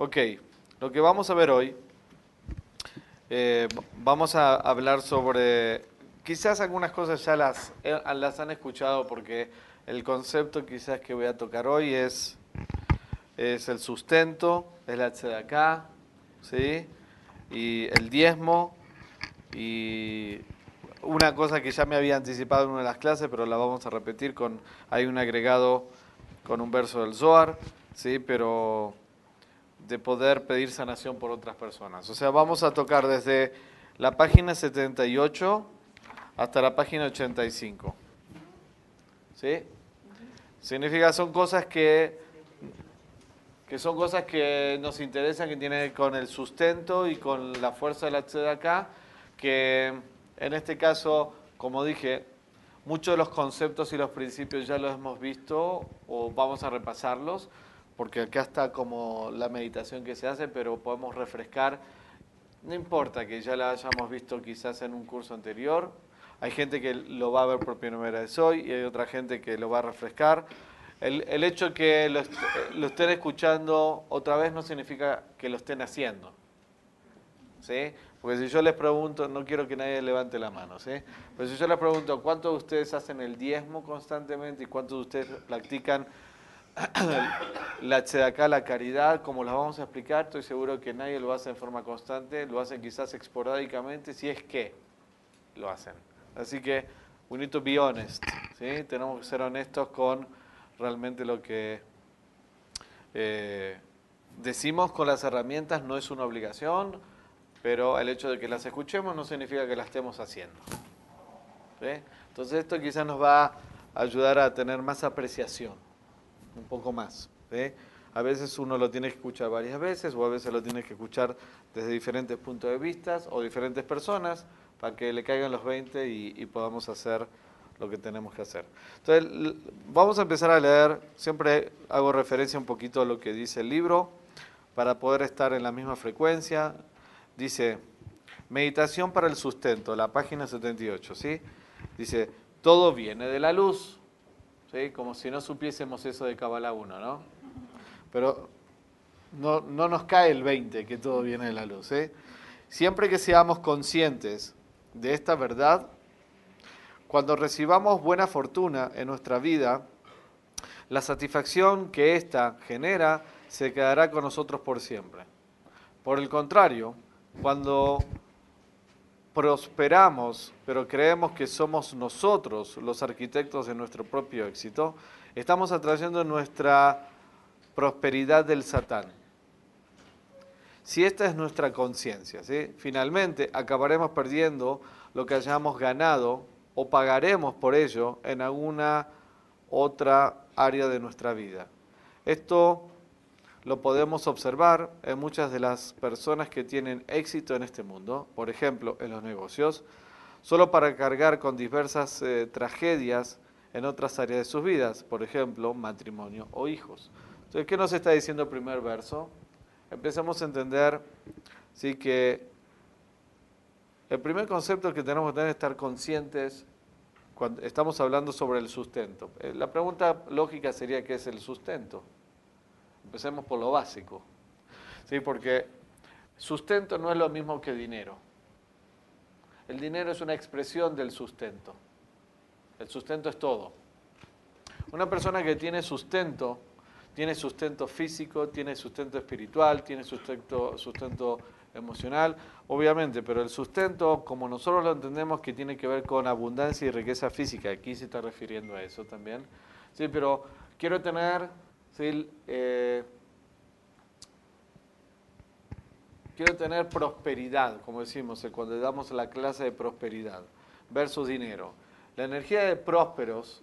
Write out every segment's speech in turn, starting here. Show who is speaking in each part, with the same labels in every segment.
Speaker 1: Ok, lo que vamos a ver hoy, eh, vamos a hablar sobre, quizás algunas cosas ya las, eh, las han escuchado porque el concepto quizás que voy a tocar hoy es, es el sustento, es la tzedakah, ¿sí? y el diezmo, y una cosa que ya me había anticipado en una de las clases, pero la vamos a repetir con, hay un agregado con un verso del Zohar, ¿sí? pero de poder pedir sanación por otras personas. O sea, vamos a tocar desde la página 78 hasta la página 85. ¿Sí? Significa, son cosas que, que son cosas que nos interesan, que tienen con el sustento y con la fuerza de la acá, que en este caso, como dije, muchos de los conceptos y los principios ya los hemos visto o vamos a repasarlos, porque acá está como la meditación que se hace, pero podemos refrescar. No importa que ya la hayamos visto quizás en un curso anterior, hay gente que lo va a ver por primera vez hoy y hay otra gente que lo va a refrescar. El, el hecho que lo, lo, estén escuchando otra vez no significa que lo estén haciendo. ¿Sí? Porque si yo les pregunto, no quiero que nadie levante la mano, ¿sí? Pero si yo les pregunto, ¿cuántos de ustedes hacen el diezmo constantemente y cuántos de ustedes practican la tzedaká, la caridad, como las vamos a explicar? Estoy seguro que nadie lo hace en forma constante, lo hacen quizás esporádicamente, si es que lo hacen. Así que, we need to be honest, ¿sí? Tenemos que ser honestos con realmente lo que eh, decimos con las herramientas, no es una obligación, pero el hecho de que las escuchemos no significa que las estemos haciendo. Entonces esto quizás nos va a ayudar a tener más apreciación, un poco más. A veces uno lo tiene que escuchar varias veces o a veces lo tiene que escuchar desde diferentes puntos de vista o diferentes personas para que le caigan los 20 y, podamos hacer lo que tenemos que hacer. Entonces, vamos a empezar a leer, siempre hago referencia un poquito a lo que dice el libro, para poder estar en la misma frecuencia. Dice, meditación para el sustento, la página 78, ¿sí? Dice, todo viene de la luz, Como si no supiésemos eso de Kabbalah 1, ¿no? Pero no, no nos cae el 20 que todo viene de la luz, ¿eh? Siempre que seamos conscientes de esta verdad, cuando recibamos buena fortuna en nuestra vida, la satisfacción que ésta genera se quedará con nosotros por siempre. Por el contrario, cuando prosperamos, pero creemos que somos nosotros los arquitectos de nuestro propio éxito, estamos atrayendo nuestra prosperidad del Satán. Si esta es nuestra conciencia, finalmente acabaremos perdiendo lo que hayamos ganado o pagaremos por ello en alguna otra área de nuestra vida. Esto lo podemos observar en muchas de las personas que tienen éxito en este mundo, por ejemplo, en los negocios, solo para cargar con diversas eh, tragedias en otras áreas de sus vidas, por ejemplo, matrimonio o hijos. Entonces, ¿qué nos está diciendo el primer verso? Empezamos a entender ¿sí? que el primer concepto que tenemos que tener es estar conscientes cuando estamos hablando sobre el sustento. Eh, la pregunta lógica sería qué es el sustento. Empecemos por lo básico. ¿Sí? Porque sustento no es lo mismo que dinero. El dinero es una expresión del sustento. El sustento es todo. Una persona que tiene sustento, tiene sustento físico, tiene sustento espiritual, tiene sustento, sustento emocional, obviamente, pero el sustento, como nosotros lo entendemos, que tiene que ver con abundancia y riqueza física, aquí se está refiriendo a eso también. Sí, pero quiero tener eh, quiero tener prosperidad, como decimos eh, cuando damos la clase de prosperidad, versus dinero. La energía de prósperos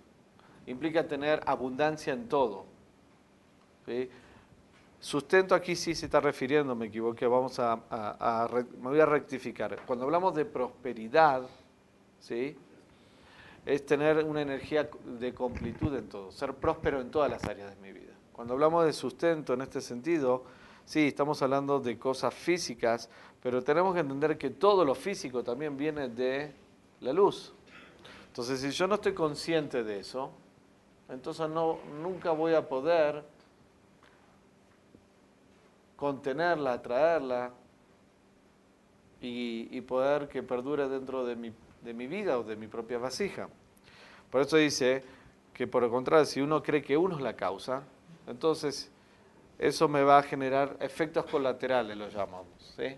Speaker 1: implica tener abundancia en todo. Sustento aquí sí se está refiriendo, me equivoqué, vamos a, me voy a rectificar. Cuando hablamos de prosperidad, es tener una energía de completud en todo, ser próspero en todas las áreas de mi vida. Cuando hablamos de sustento en este sentido, sí, estamos hablando de cosas físicas, pero tenemos que entender que todo lo físico también viene de la luz. Entonces, si yo no estoy consciente de eso, entonces no, nunca voy a poder contenerla, atraerla y, poder que perdure dentro de mi, de mi vida o de mi propia vasija. Por eso dice que por el contrario, si uno cree que uno es la causa, entonces eso me va a generar efectos colaterales, lo llamamos. ¿sí?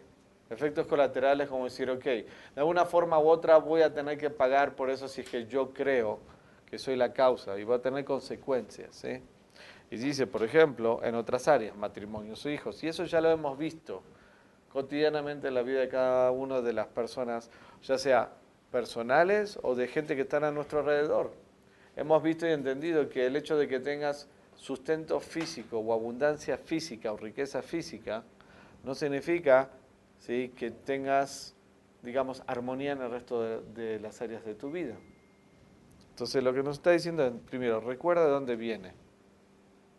Speaker 1: Efectos colaterales como decir, ok, de alguna forma u otra voy a tener que pagar por eso si es que yo creo que soy la causa y va a tener consecuencias. ¿sí? Y dice, por ejemplo, en otras áreas, matrimonios o hijos, y eso ya lo hemos visto cotidianamente en la vida de cada una de las personas, ya sea personales o de gente que están a nuestro alrededor. Hemos visto y entendido que el hecho de que tengas sustento físico o abundancia física o riqueza física no significa ¿sí? que tengas, digamos, armonía en el resto de, de las áreas de tu vida. Entonces lo que nos está diciendo es, primero, recuerda de dónde viene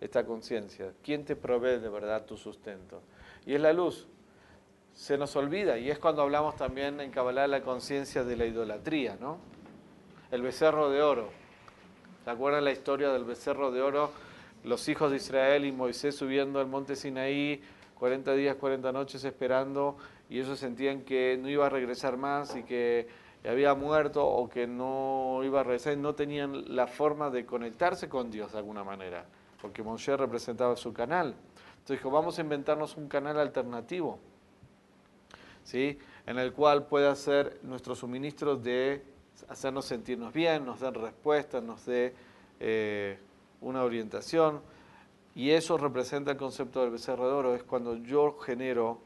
Speaker 1: esta conciencia, quién te provee de verdad tu sustento. Y es la luz. Se nos olvida, y es cuando hablamos también en Kabbalah la conciencia de la idolatría, ¿no? El becerro de oro. ¿Se acuerdan la historia del becerro de oro? Los hijos de Israel y Moisés subiendo al monte Sinaí, 40 días, 40 noches esperando, y ellos sentían que no iba a regresar más y que había muerto o que no iba a regresar y no tenían la forma de conectarse con Dios de alguna manera, porque Moshe representaba su canal. Entonces dijo, vamos a inventarnos un canal alternativo, ¿sí? en el cual pueda ser nuestro suministro de hacernos sentirnos bien, nos den respuestas, nos dé eh, una orientación. Y eso representa el concepto del becerro de oro, es cuando yo genero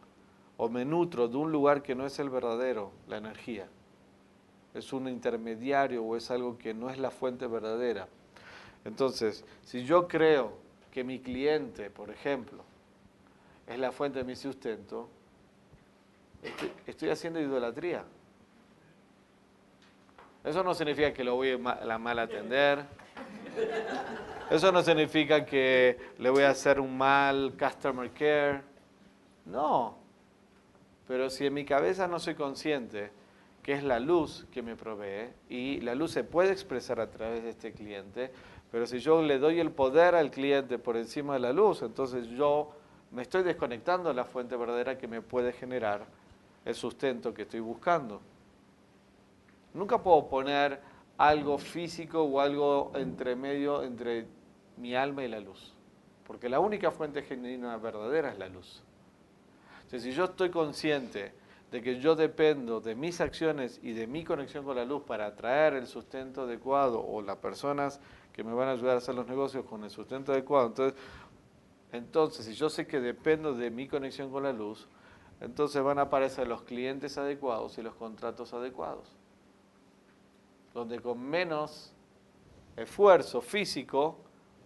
Speaker 1: o me nutro de un lugar que no es el verdadero, la energía. Es un intermediario o es algo que no es la fuente verdadera. Entonces, si yo creo que mi cliente, por ejemplo, es la fuente de mi sustento, estoy, haciendo idolatría. Eso no significa que lo voy a mal atender. Eso no significa que le voy a hacer un mal customer care. No. Pero si en mi cabeza no soy consciente que es la luz que me provee y la luz se puede expresar a través de este cliente, pero si yo le doy el poder al cliente por encima de la luz, entonces yo me estoy desconectando de la fuente verdadera que me puede generar el sustento que estoy buscando. Nunca puedo poner algo físico o algo entre medio entre mi alma y la luz, porque la única fuente genuina verdadera es la luz. Entonces, si yo estoy consciente de que yo dependo de mis acciones y de mi conexión con la luz para atraer el sustento adecuado o las personas que me van a ayudar a hacer los negocios con el sustento adecuado, entonces, entonces si yo sé que dependo de mi conexión con la luz, entonces van a aparecer los clientes adecuados y los contratos adecuados donde con menos esfuerzo físico,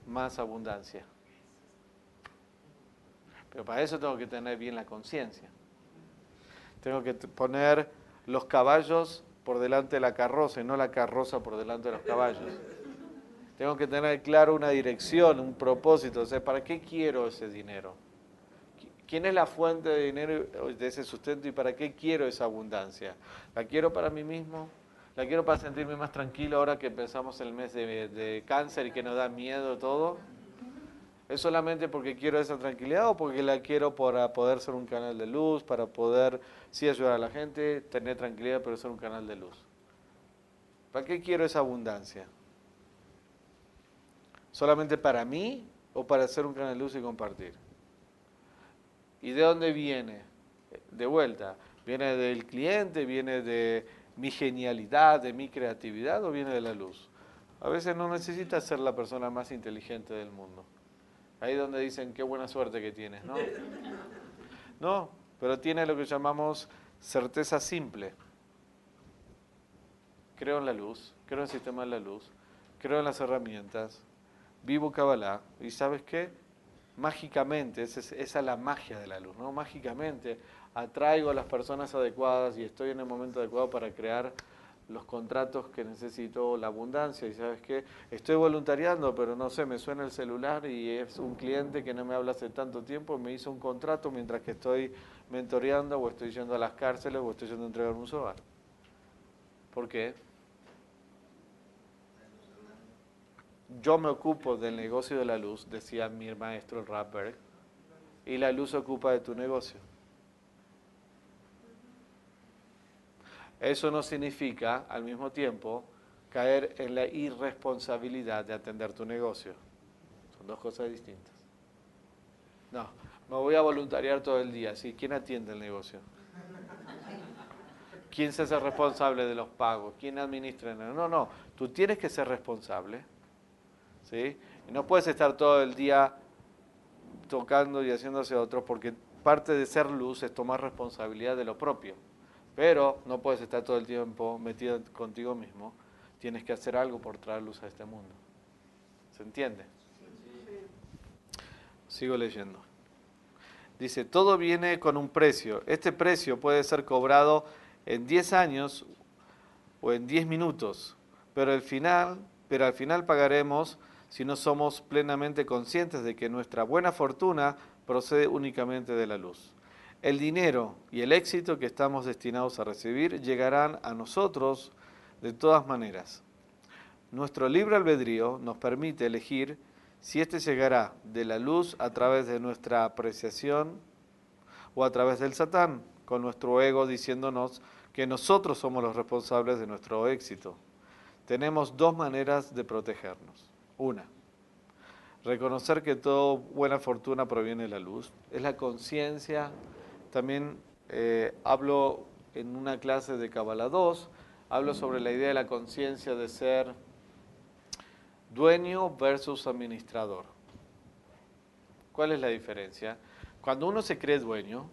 Speaker 1: más abundancia. Pero para eso tengo que tener bien la conciencia. Tengo que poner los caballos por delante de la carroza y no la carroza por delante de los caballos. Tengo que tener claro una dirección, un propósito. O sea, ¿para qué quiero ese dinero? ¿Quién es la fuente de dinero de ese sustento y para qué quiero esa abundancia? ¿La quiero para mí mismo? La quiero para sentirme más tranquilo ahora que empezamos el mes de, cáncer y que nos da miedo todo. ¿Es solamente porque quiero esa tranquilidad o porque la quiero para poder ser un canal de luz, para poder sí ayudar a la gente, tener tranquilidad, pero ser un canal de luz? ¿Para qué quiero esa abundancia? ¿Solamente para mí o para ser un canal de luz y compartir? ¿Y de dónde viene? De vuelta, viene del cliente, viene de mi genialidad, de mi creatividad o viene de la luz? A veces no necesitas ser la persona más inteligente del mundo. Ahí donde dicen qué buena suerte que tienes, ¿no? No, pero tiene lo que llamamos certeza simple. Creo en la luz, creo en el sistema de la luz, creo en las herramientas, vivo Kabbalah y ¿sabes qué? Mágicamente, esa es la magia de la luz, ¿no? Mágicamente atraigo a las personas adecuadas y estoy en el momento adecuado para crear los contratos que necesito, la abundancia. Y sabes qué, estoy voluntariando, pero no sé, me suena el celular y es un cliente que no me habla hace tanto tiempo, me hizo un contrato mientras que estoy mentoreando o estoy yendo a las cárceles o estoy yendo a entregar un sobar. ¿Por qué? Yo me ocupo del negocio de la luz, decía mi maestro Rapper, y la luz ocupa de tu negocio. Eso no significa, al mismo tiempo, caer en la irresponsabilidad de atender tu negocio. Son dos cosas distintas. No, me voy a voluntariar todo el día. ¿sí? ¿Quién atiende el negocio? ¿Quién se hace responsable de los pagos? ¿Quién administra? No, no, tú tienes que ser responsable. No puedes estar todo el día tocando y haciéndose otro porque parte de ser luz es tomar responsabilidad de lo propio. Pero no puedes estar todo el tiempo metido contigo mismo. Tienes que hacer algo por traer luz a este mundo. ¿Se entiende? Sigo leyendo. Dice, todo viene con un precio. Este precio puede ser cobrado en 10 años o en 10 minutos, pero al final, pero al final pagaremos si no somos plenamente conscientes de que nuestra buena fortuna procede únicamente de la luz. El dinero y el éxito que estamos destinados a recibir llegarán a nosotros de todas maneras. Nuestro libre albedrío nos permite elegir si éste llegará de la luz a través de nuestra apreciación o a través del Satán, con nuestro ego diciéndonos que nosotros somos los responsables de nuestro éxito. Tenemos dos maneras de protegernos. Una, reconocer que toda buena fortuna proviene de la luz. Es la conciencia. También eh, hablo en una clase de Kabbalah 2, hablo sobre la idea de la conciencia de ser dueño versus administrador. ¿Cuál es la diferencia? Cuando uno se cree dueño,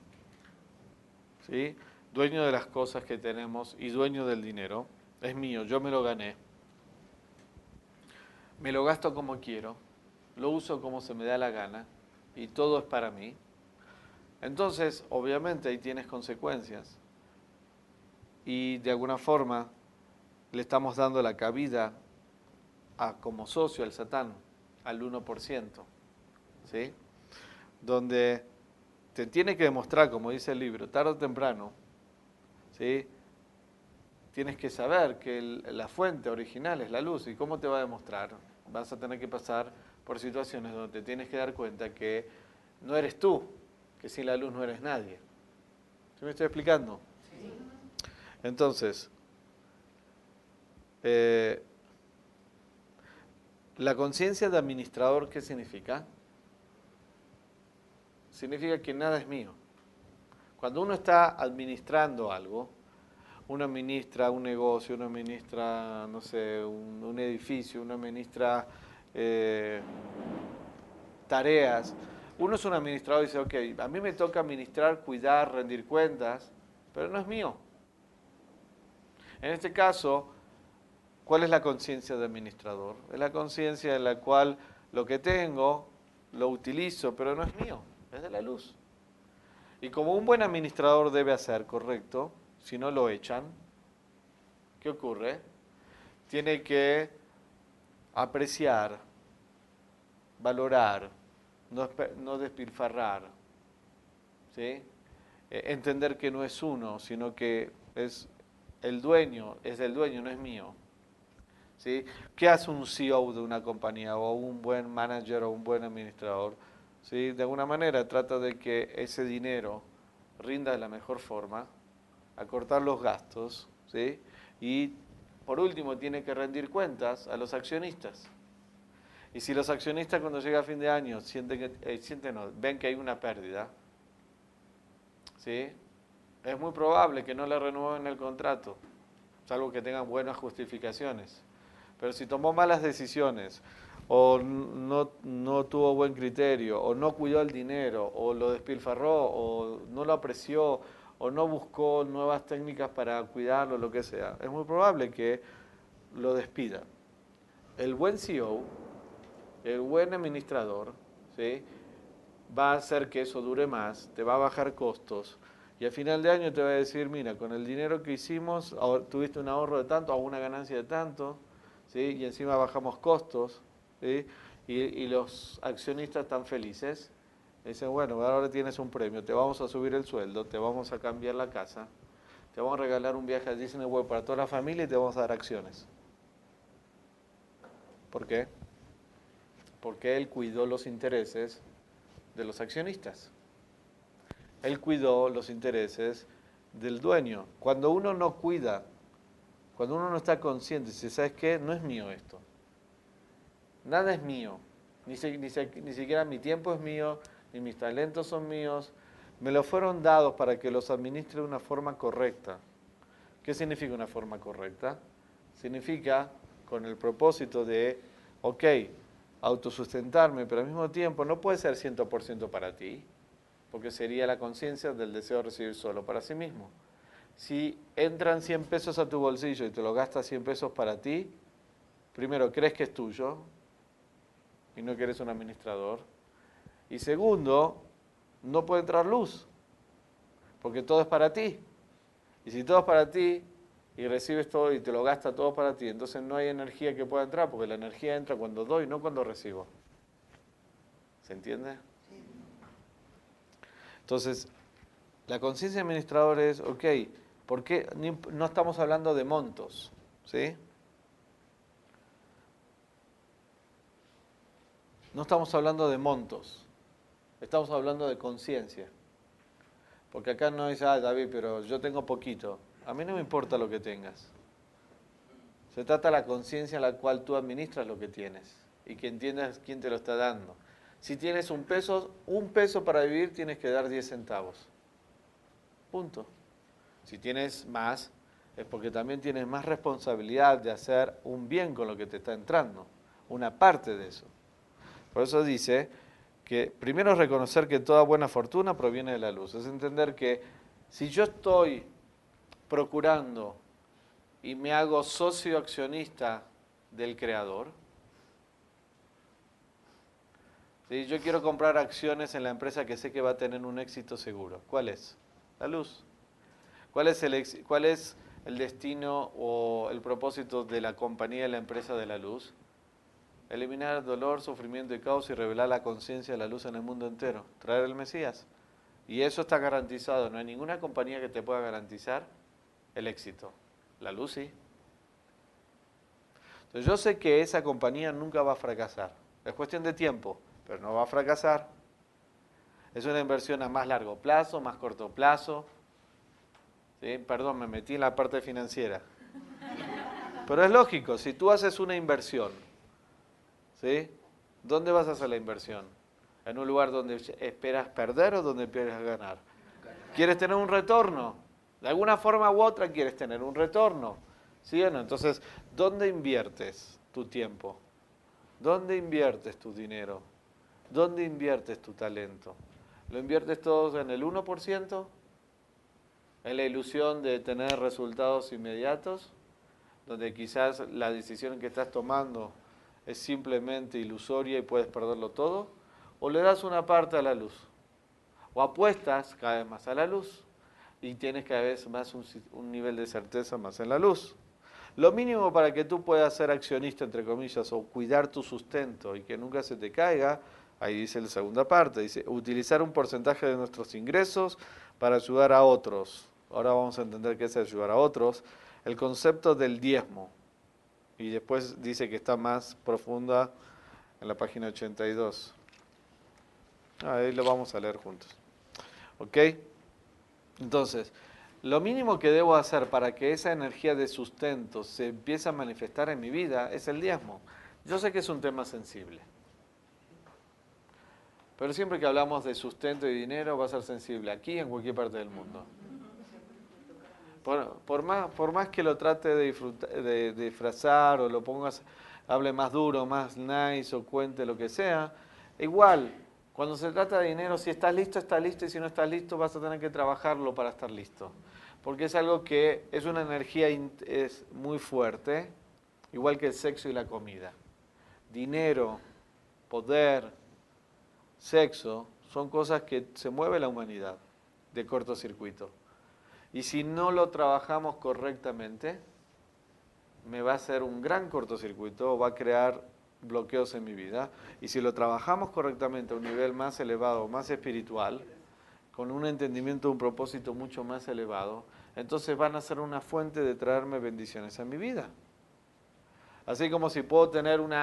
Speaker 1: ¿sí? dueño de las cosas que tenemos y dueño del dinero, es mío, yo me lo gané, me lo gasto como quiero, lo uso como se me da la gana y todo es para mí, entonces obviamente ahí tienes consecuencias y de alguna forma le estamos dando la cabida a, como socio al Satán, al 1%, ¿sí? donde te tiene que demostrar, como dice el libro, tarde o temprano, ¿sí? Tienes que saber que la fuente original es la luz. ¿Y cómo te va a demostrar? Vas a tener que pasar por situaciones donde te tienes que dar cuenta que no eres tú, que sin la luz no eres nadie. ¿Sí me estoy explicando? Entonces, eh, la conciencia de administrador, ¿qué significa? Significa que nada es mío. Cuando uno está administrando algo, uno administra un negocio, uno administra, no sé, un, edificio, uno administra eh, tareas, uno es un administrador y dice, ok, a mí me toca administrar, cuidar, rendir cuentas, pero no es mío. En este caso, ¿cuál es la conciencia de administrador? Es la conciencia en la cual lo que tengo lo utilizo, pero no es mío, es de la luz. Y como un buen administrador debe hacer, correcto, si no lo echan, ¿qué ocurre? Tiene que apreciar, valorar, no, despilfarrar, ¿sí? E, entender que no es uno, sino que es el dueño, es del dueño, no es mío. ¿Sí? ¿Qué hace un CEO de una compañía o un buen manager o un buen administrador? ¿Sí? De alguna manera trata de que ese dinero rinda de la mejor forma, acortar los gastos, ¿sí? y por último tiene que rendir cuentas a los accionistas. Y si los accionistas cuando llega a fin de año sienten eh, sienten, ven que hay una pérdida, ¿sí? es muy probable que no le renueven el contrato, salvo que tengan buenas justificaciones. Pero si tomó malas decisiones, o no, no, tuvo buen criterio, o no cuidó el dinero, o lo despilfarró, o no lo apreció, o no buscó nuevas técnicas para cuidarlo, lo que sea, es muy probable que lo despida. El buen CEO, el buen administrador, ¿sí? va a hacer que eso dure más, te va a bajar costos, y al final de año te va a decir, mira, con el dinero que hicimos, tuviste un ahorro de tanto o una ganancia de tanto, ¿sí? y encima bajamos costos, ¿sí? y, los accionistas están felices. Dicen, bueno, ahora tienes un premio, te vamos a subir el sueldo, te vamos a cambiar la casa, te vamos a regalar un viaje a Disney World para toda la familia y te vamos a dar acciones. ¿Por qué? Porque él cuidó los intereses de los accionistas. Él cuidó los intereses del dueño. Cuando uno no cuida, cuando uno no está consciente, si sabes qué, no es mío esto. Nada es mío. Ni, ni, ni siquiera mi tiempo es mío, ni mis talentos son míos. Me lo fueron dados para que los administre de una forma correcta. ¿Qué significa una forma correcta? Significa con el propósito de, ok, autosustentarme, pero al mismo tiempo no puede ser 100% para ti, porque sería la conciencia del deseo de recibir solo para sí mismo. Si entran 100 pesos a tu bolsillo y te lo gastas 100 pesos para ti, primero, crees que es tuyo y no que eres un administrador. Y segundo, no puede entrar luz, porque todo es para ti. Y si todo es para ti, y recibes todo y te lo gasta todo para ti, entonces no hay energía que pueda entrar, porque la energía entra cuando doy, no cuando recibo. ¿Se entiende? Entonces, la conciencia administrador es, ok, ¿por qué no estamos hablando de montos? ¿Sí? No estamos hablando de montos, estamos hablando de conciencia. Porque acá no dice, ah, David, pero yo tengo poquito. A mí no me importa lo que tengas. Se trata de la conciencia en la cual tú administras lo que tienes y que entiendas quién te lo está dando. Si tienes un peso, un peso para vivir tienes que dar 10 centavos. Punto. Si tienes más, es porque también tienes más responsabilidad de hacer un bien con lo que te está entrando, una parte de eso. Por eso dice que primero es reconocer que toda buena fortuna proviene de la luz, es entender que si yo estoy procurando y me hago socio accionista del creador, ¿sí? yo quiero comprar acciones en la empresa que sé que va a tener un éxito seguro. ¿Cuál es? La luz. ¿Cuál es el, cuál es el destino o el propósito de la compañía y la empresa de la luz? Eliminar el dolor, sufrimiento y caos y revelar la conciencia de la luz en el mundo entero. Traer el Mesías. Y eso está garantizado. No hay ninguna compañía que te pueda garantizar el éxito. La luz sí. Entonces yo sé que esa compañía nunca va a fracasar. Es cuestión de tiempo, pero no va a fracasar. Es una inversión a más largo plazo, más corto plazo. ¿Sí? Perdón, me metí en la parte financiera. Pero es lógico, si tú haces una inversión, ¿sí? ¿dónde vas a hacer la inversión? ¿En un lugar donde esperas perder o donde esperas ganar? ¿Quieres tener un retorno? De alguna forma u otra quieres tener un retorno. ¿Sí o no? Entonces, ¿dónde inviertes tu tiempo? ¿Dónde inviertes tu dinero? ¿Dónde inviertes tu talento? ¿Lo inviertes todos en el 1%? ¿En la ilusión de tener resultados inmediatos? Donde quizás la decisión que estás tomando es simplemente ilusoria y puedes perderlo todo. ¿O le das una parte a la luz? ¿O apuestas cada vez más a la luz? y tienes cada vez más un, nivel de certeza más en la luz. Lo mínimo para que tú puedas ser accionista, entre comillas, o cuidar tu sustento y que nunca se te caiga, ahí dice la segunda parte, dice, utilizar un porcentaje de nuestros ingresos para ayudar a otros. Ahora vamos a entender qué es ayudar a otros. El concepto del diezmo. Y después dice que está más profunda en la página 82. Ahí lo vamos a leer juntos. ¿Ok? Entonces, lo mínimo que debo hacer para que esa energía de sustento se empiece a manifestar en mi vida es el diezmo. Yo sé que es un tema sensible. Pero siempre que hablamos de sustento y dinero va a ser sensible, aquí en cualquier parte del mundo. Por, más, que lo trate de, de, disfrazar o lo pongas, hable más duro, más nice o cuente lo que sea, igual cuando se trata de dinero, si estás listo, estás listo, y si no estás listo, vas a tener que trabajarlo para estar listo. Porque es algo que es una energía es muy fuerte, igual que el sexo y la comida. Dinero, poder, sexo, son cosas que se mueve la humanidad de cortocircuito. Y si no lo trabajamos correctamente, me va a hacer un gran cortocircuito, va a crear bloqueos en mi vida. Y si lo trabajamos correctamente a un nivel más elevado, más espiritual, con un entendimiento, un propósito mucho más elevado, entonces van a ser una fuente de traerme bendiciones a mi vida. Así como si puedo tener un,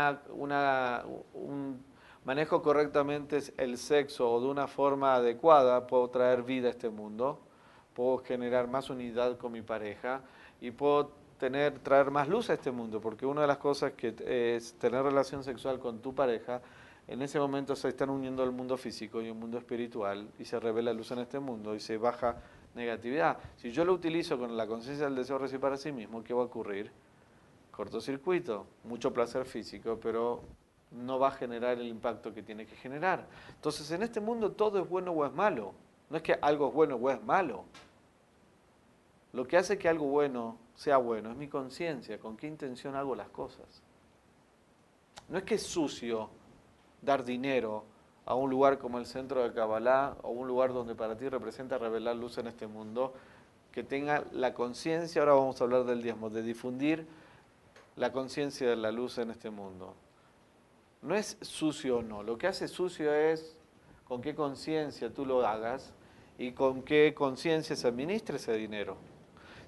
Speaker 1: manejo correctamente el sexo o de una forma adecuada, puedo traer vida a este mundo, puedo generar más unidad con mi pareja y puedo tener, traer más luz a este mundo, porque una de las cosas que es tener relación sexual con tu pareja, en ese momento se están uniendo el mundo físico y el mundo espiritual y se revela luz en este mundo y se baja negatividad. Si yo lo utilizo con la conciencia del deseo de recibir para sí mismo, ¿qué va a ocurrir? Cortocircuito, mucho placer físico, pero no va a generar el impacto que tiene que generar. Entonces, en este mundo todo es bueno o es malo. No es que algo es bueno o es malo. Lo que hace que algo bueno sea bueno es mi conciencia, con qué intención hago las cosas. No es que es sucio dar dinero a un lugar como el centro de Kabbalah o un lugar donde para ti representa revelar luz en este mundo, que tenga la conciencia, ahora vamos a hablar del diezmo, de difundir la conciencia de la luz en este mundo. No es sucio o no, lo que hace sucio es con qué conciencia tú lo hagas y con qué conciencia se administre ese dinero.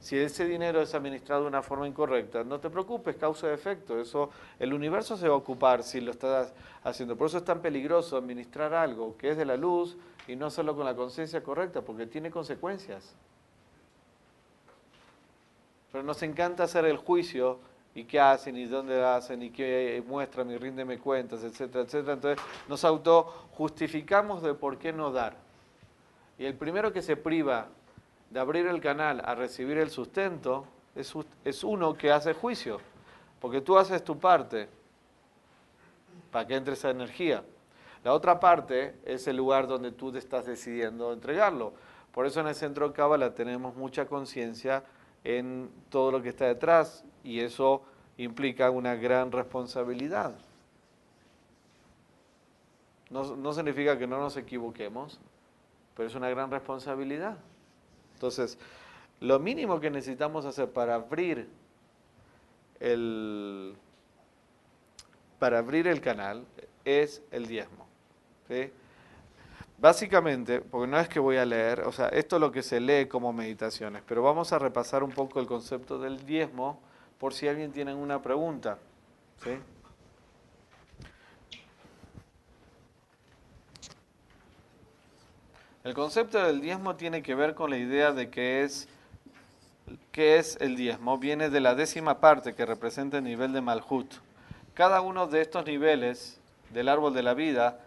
Speaker 1: Si ese dinero es administrado de una forma incorrecta, no te preocupes, causa y efecto. Eso, el universo se va a ocupar si lo estás haciendo. Por eso es tan peligroso administrar algo que es de la luz y no solo con la conciencia correcta, porque tiene consecuencias. Pero nos encanta hacer el juicio y qué hacen y dónde hacen y qué muestran y ríndeme cuentas, etcétera, etcétera. Entonces nos autojustificamos de por qué no dar. Y el primero que se priva de abrir el canal a recibir el sustento es, uno que hace juicio, porque tú haces tu parte para que entre esa energía. La otra parte es el lugar donde tú te estás decidiendo entregarlo. Por eso en el centro Cábala tenemos mucha conciencia en todo lo que está detrás y eso implica una gran responsabilidad. No significa que no nos equivoquemos, pero es una gran responsabilidad. Entonces, lo mínimo que necesitamos hacer para abrir el, para abrir el canal es el diezmo. Básicamente, porque no es que voy a leer, o sea, esto es lo que se lee como meditaciones, pero vamos a repasar un poco el concepto del diezmo por si alguien tiene una pregunta. El concepto del diezmo tiene que ver con la idea de que es, qué es el diezmo. Viene de la décima parte que representa el nivel de Malhut. Cada uno de estos niveles del árbol de la vida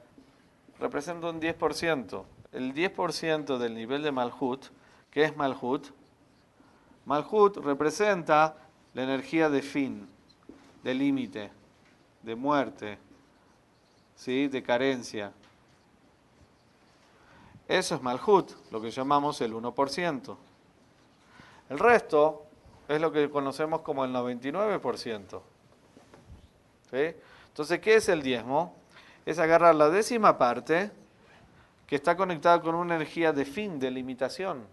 Speaker 1: representa un 10%. El 10% del nivel de Malhut, ¿qué es Malhut? Malhut representa la energía de fin, de límite, de muerte, ¿sí? de carencia, eso es Malhut, lo que llamamos el 1%. El resto es lo que conocemos como el 99%. Entonces, ¿qué es el diezmo? Es agarrar la décima parte que está conectada con una energía de fin, de limitación.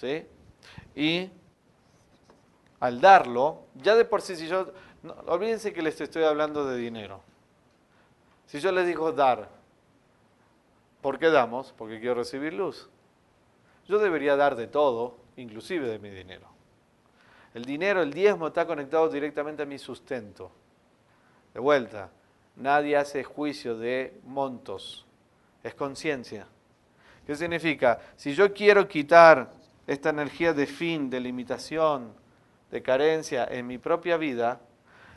Speaker 1: ¿Sí? Y al darlo, ya de por sí, si yo, olvídense que les estoy hablando de dinero. Si yo les digo dar, ¿Por qué damos? Porque quiero recibir luz. Yo debería dar de todo, inclusive de mi dinero. El dinero, el diezmo está conectado directamente a mi sustento. De vuelta, nadie hace juicio de montos, es conciencia. ¿Qué significa? Si yo quiero quitar esta energía de fin, de limitación, de carencia en mi propia vida,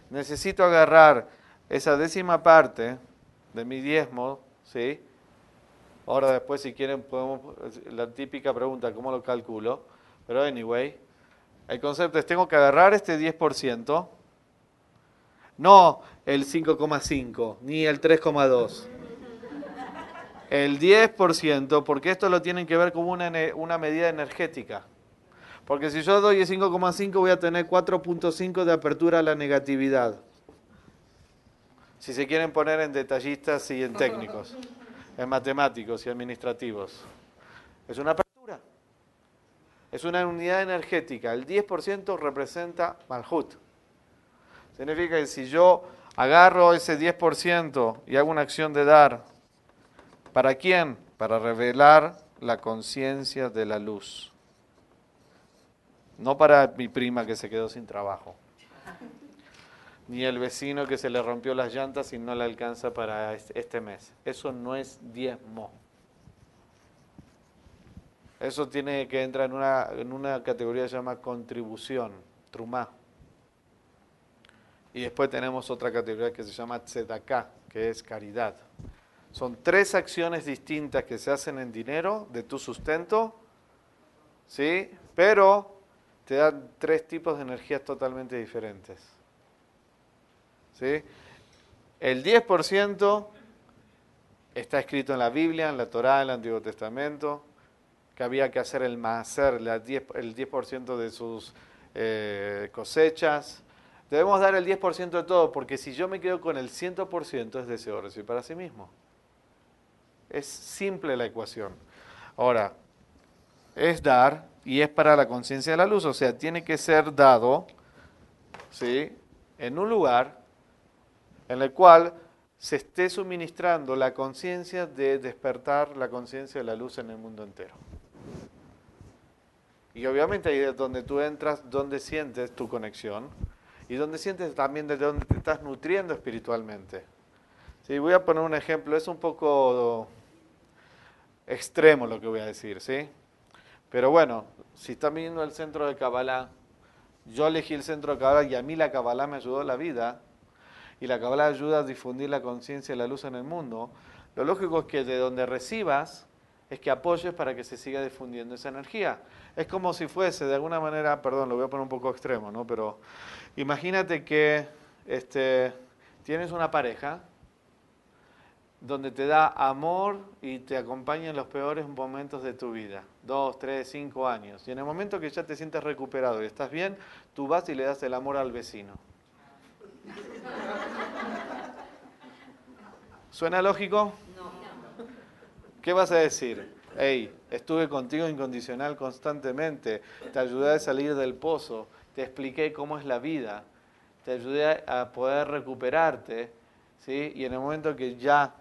Speaker 1: necesito agarrar esa décima parte de mi diezmo, ¿sí? Ahora después si quieren podemos, la típica pregunta, ¿cómo lo calculo? Pero anyway, el concepto es, tengo que agarrar este 10%, no el 5,5 ni el 3,2. El 10%, porque esto lo tienen que ver como una, una medida energética. Porque si yo doy el 5,5 voy a tener 4.5 de apertura a la negatividad. Si se quieren poner en detallistas y en técnicos en matemáticos y administrativos. Es una apertura. Es una unidad energética. El 10% representa Malhut. Significa que si yo agarro ese 10% y hago una acción de dar, ¿para quién? Para revelar la conciencia de la luz. No para mi prima que se quedó sin trabajo. Ni el vecino que se le rompió las llantas y no le alcanza para este mes. Eso no es diezmo. Eso tiene que entrar en una, en una categoría que se llama contribución, trumá. Y después tenemos otra categoría que se llama tzedaká, que es caridad. Son tres acciones distintas que se hacen en dinero de tu sustento, ¿sí? Pero te dan tres tipos de energías totalmente diferentes. El 10% está escrito en la Biblia, en la Torá, en el Antiguo Testamento, que había que hacer el macer, el 10%, de sus eh, cosechas. Debemos dar el 10% de todo, porque si yo me quedo con el 100% es deseo recibir para sí mismo. Es simple la ecuación. Ahora, es dar y es para la conciencia de la luz, o sea, tiene que ser dado ¿sí? en un lugar en el cual se esté suministrando la conciencia de despertar la conciencia de la luz en el mundo entero. Y obviamente ahí es donde tú entras, donde sientes tu conexión y donde sientes también de dónde te estás nutriendo espiritualmente. Sí, voy a poner un ejemplo, es un poco extremo lo que voy a decir, ¿sí? Pero bueno, si están viendo el centro de Kabbalah, yo elegí el centro de Kabbalah y a mí la Kabbalah me ayudó la vida, y la Kabbalah ayuda a difundir la conciencia y la luz en el mundo, lo lógico es que de donde recibas, es que apoyes para que se siga difundiendo esa energía. Es como si fuese, de alguna manera, perdón, lo voy a poner un poco extremo, ¿no? Pero imagínate que este, tienes una pareja donde te da amor y te acompaña en los peores momentos de tu vida, dos, tres, cinco años. Y en el momento que ya te sientes recuperado y estás bien, tú vas y le das el amor al vecino. ¿Suena lógico? No. ¿Qué vas a decir? Hey, estuve contigo incondicional constantemente, te ayudé a salir del pozo, te expliqué cómo es la vida, te ayudé a poder recuperarte, ¿sí? Y en el momento que ya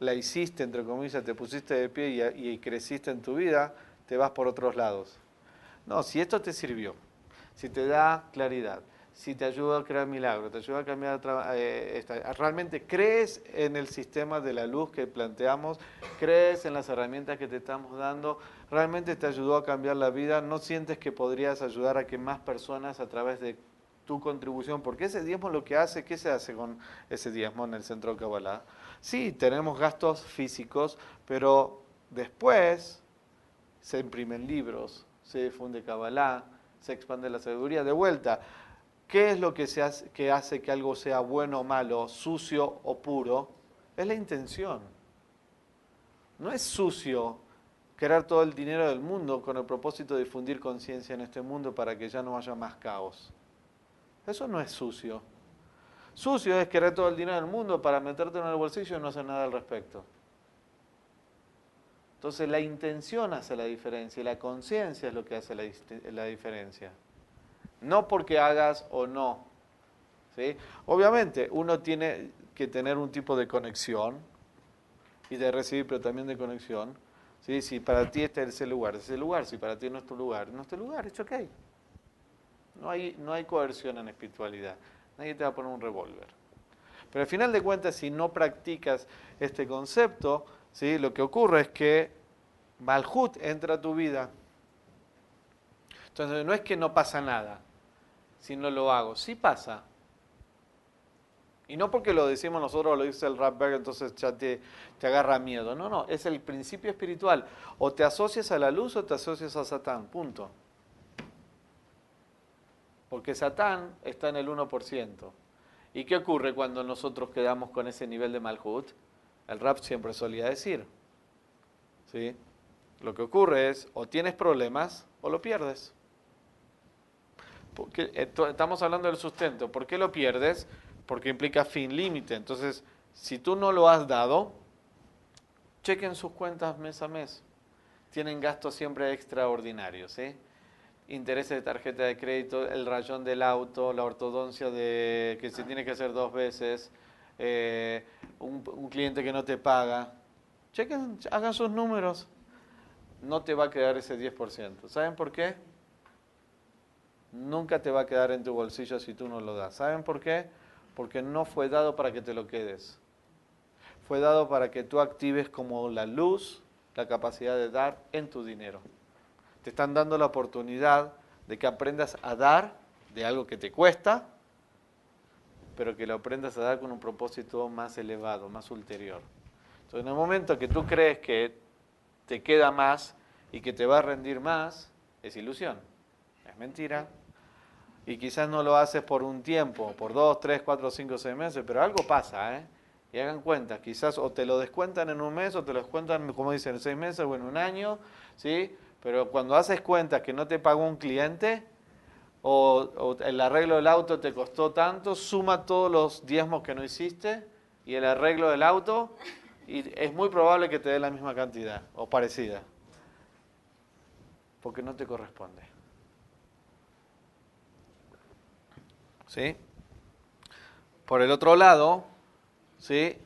Speaker 1: la hiciste, entre comillas, te pusiste de pie y, creciste en tu vida, te vas por otros lados. No, si esto te sirvió, si te da claridad, si te ayuda a crear milagros, te ayuda a cambiar, eh, realmente crees en el sistema de la luz que planteamos, crees en las herramientas que te estamos dando, realmente te ayudó a cambiar la vida, no sientes que podrías ayudar a que más personas a través de tu contribución, porque ese diezmo lo que hace, ¿qué se hace con ese diezmo en el centro de Kabbalah? Sí, tenemos gastos físicos, pero después se imprimen libros, se difunde Kabbalah, se expande la sabiduría. De vuelta, ¿qué es lo que, se hace, que hace que algo sea bueno o malo, sucio o puro? Es la intención. No es sucio querer todo el dinero del mundo con el propósito de difundir conciencia en este mundo para que ya no haya más caos. Eso no es sucio. Sucio es querer todo el dinero del mundo para meterte en el bolsillo y no hacer nada al respecto. Entonces la intención hace la diferencia y la conciencia es lo que hace la, diferencia. No porque hagas o no. ¿sí? Obviamente uno tiene que tener un tipo de conexión y de recibir, pero también de conexión. ¿sí? Si para ti este es el lugar, es el lugar. Si para ti no es tu lugar, no es tu lugar, es ok. No hay, no hay coerción en espiritualidad. Nadie te va a poner un revólver. Pero al final de cuentas, si no practicas este concepto, ¿sí? lo que ocurre es que Malhut entra a tu vida. Entonces no es que no pasa nada si no lo hago. Sí pasa. Y no porque lo decimos nosotros o lo dice el Rapberg, entonces ya te, te agarra miedo. No, no, es el principio espiritual. O te asocias a la luz o te asocias a Satán. Punto. Porque Satán está en el 1%. ¿Y qué ocurre cuando nosotros quedamos con ese nivel de Malhut? El rap siempre solía decir. ¿sí? Lo que ocurre es, o tienes problemas o lo pierdes. Porque, estamos hablando del sustento. ¿Por qué lo pierdes? Porque implica fin límite. Entonces, si tú no lo has dado, chequen sus cuentas mes a mes. Tienen gastos siempre extraordinarios. ¿sí? intereses de tarjeta de crédito, el rayón del auto, la ortodoncia de que se tiene que hacer dos veces, eh, un, cliente que no te paga. Chequen, hagan sus números. No te va a quedar ese 10%. ¿Saben por qué? Nunca te va a quedar en tu bolsillo si tú no lo das. ¿Saben por qué? Porque no fue dado para que te lo quedes. Fue dado para que tú actives como la luz la capacidad de dar en tu dinero. Te están dando la oportunidad de que aprendas a dar de algo que te cuesta, pero que lo aprendas a dar con un propósito más elevado, más ulterior. Entonces, en el momento que tú crees que te queda más y que te va a rendir más, es ilusión, es mentira. Y quizás no lo haces por un tiempo, por dos, tres, cuatro, cinco, seis meses, pero algo pasa, ¿eh? Y hagan cuenta, quizás o te lo descuentan en un mes o te lo descuentan, como dicen, en seis meses o en un año, ¿sí? Pero cuando haces cuenta que no te pagó un cliente o, el arreglo del auto te costó tanto, suma todos los diezmos que no hiciste y el arreglo del auto y es muy probable que te dé la misma cantidad o parecida. Porque no te corresponde. ¿Sí? Por el otro lado, ¿sí?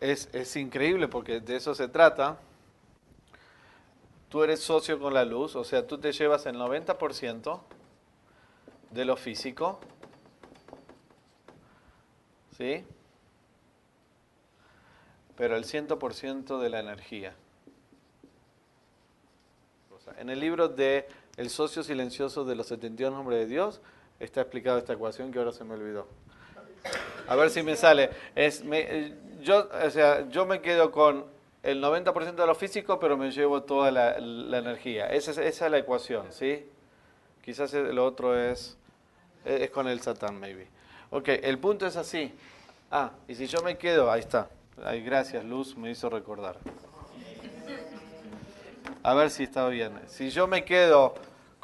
Speaker 1: Es, es increíble porque de eso se trata tú eres socio con la luz, o sea, tú te llevas el 90% de lo físico, ¿sí? Pero el 100% de la energía. En el libro de El socio silencioso de los 72 nombres de Dios está explicada esta ecuación que ahora se me olvidó. A ver si me sale. Es, eh, yo, o sea, yo me quedo con el 90% de lo físico, pero me llevo toda la, energía. Esa es, la ecuación, ¿sí? Quizás lo otro es, es con el Satán, maybe. Ok, el punto es así. Ah, y si yo me quedo, ahí está. Ay, gracias, Luz, me hizo recordar. A ver si está bien. Si yo me quedo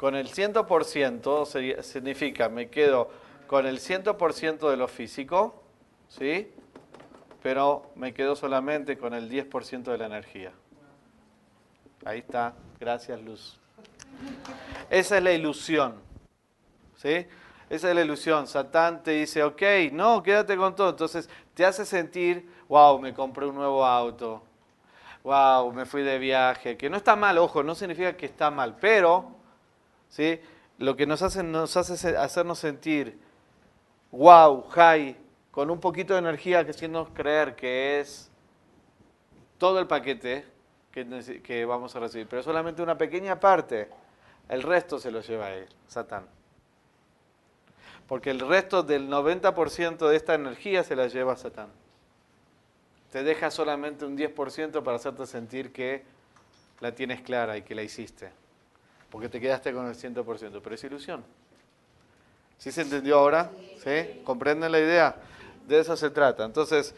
Speaker 1: con el 100%, significa me quedo con el 100% de lo físico, ¿sí? pero me quedo solamente con el 10% de la energía. Ahí está, gracias Luz. Esa es la ilusión. ¿Sí? Esa es la ilusión. Satán te dice, ok, no, quédate con todo. Entonces te hace sentir, wow, me compré un nuevo auto. Wow, me fui de viaje. Que no está mal, ojo, no significa que está mal, pero ¿sí? lo que nos hace, nos hace hacernos sentir, wow, high, con un poquito de energía que haciendo creer que es todo el paquete que, que vamos a recibir, pero solamente una pequeña parte, el resto se lo lleva a él, Satán. Porque el resto del 90% de esta energía se la lleva a Satán. Te deja solamente un 10% para hacerte sentir que la tienes clara y que la hiciste. Porque te quedaste con el 100%, pero es ilusión. ¿Sí se entendió ahora? ¿Sí? ¿Comprenden la idea? De eso se trata. Entonces,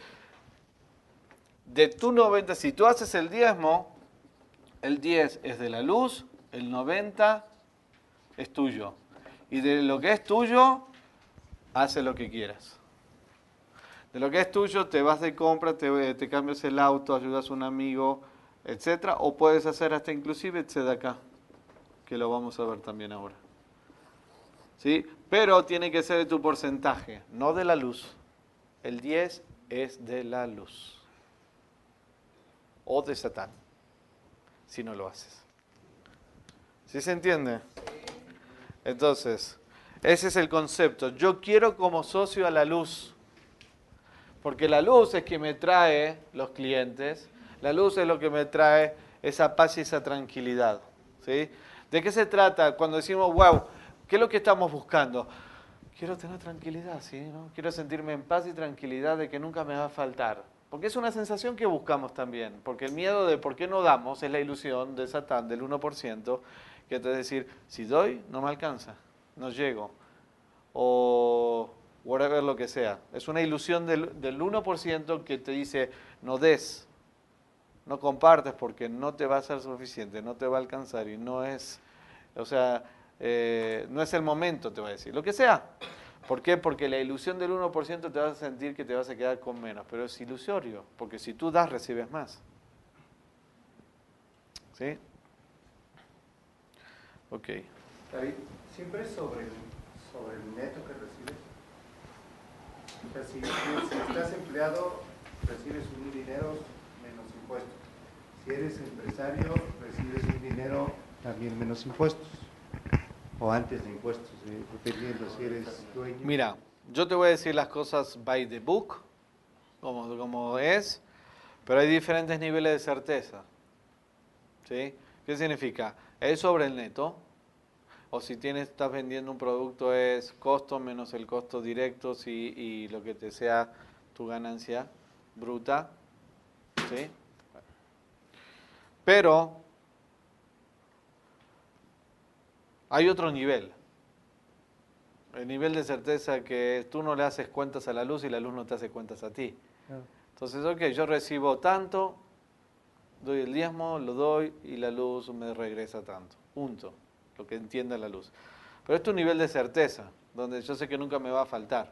Speaker 1: de tu 90, si tú haces el diezmo, el 10 es de la luz, el 90 es tuyo. Y de lo que es tuyo, hace lo que quieras. De lo que es tuyo, te vas de compra, te, cambias el auto, ayudas a un amigo, etc. O puedes hacer hasta inclusive acá, que lo vamos a ver también ahora. ¿Sí? Pero tiene que ser de tu porcentaje, no de la luz. El 10 es de la luz o de Satán, si no lo haces. ¿Sí se entiende? Entonces, ese es el concepto. Yo quiero como socio a la luz, porque la luz es que me trae los clientes, la luz es lo que me trae esa paz y esa tranquilidad. ¿sí? ¿De qué se trata cuando decimos, wow, qué es lo que estamos buscando? quiero tener tranquilidad, ¿sí? ¿no? Quiero sentirme en paz y tranquilidad de que nunca me va a faltar. Porque es una sensación que buscamos también. Porque el miedo de por qué no damos es la ilusión de Satán del 1%, que te decir, si doy, no me alcanza, no llego. O whatever lo que sea. Es una ilusión del, del 1% que te dice, no des, no compartes porque no te va a ser suficiente, no te va a alcanzar y no es, o sea, eh, no es el momento, te va a decir. Lo que sea. ¿Por qué? Porque la ilusión del 1% te vas a sentir que te vas a quedar con menos, pero es ilusorio, porque si tú das, recibes más. ¿Sí? Ok.
Speaker 2: David, ¿siempre sobre, sobre el neto que recibes? O sea, si, estás empleado, recibes un dinero impuestos. Si eres empresario, recibes un dinero también menos impuestos. o antes de impuestos, eh, dependiendo si eres dueño.
Speaker 1: Mira, yo te voy a decir las cosas by the book, como, como es, pero hay diferentes niveles de certeza. ¿Sí? ¿Qué significa? Es sobre el neto, o si tienes, estás vendiendo un producto es costo menos el costo directo si, y lo que te sea tu ganancia bruta. ¿Sí? Pero hay otro nivel. El nivel de certeza que tú no le haces cuentas a la luz y la luz no te hace cuentas a ti. Entonces, ok, yo recibo tanto, doy el diezmo, lo doy y la luz me regresa tanto. Punto. Lo que entienda la luz. Pero esto es un nivel de certeza, donde yo sé que nunca me va a faltar.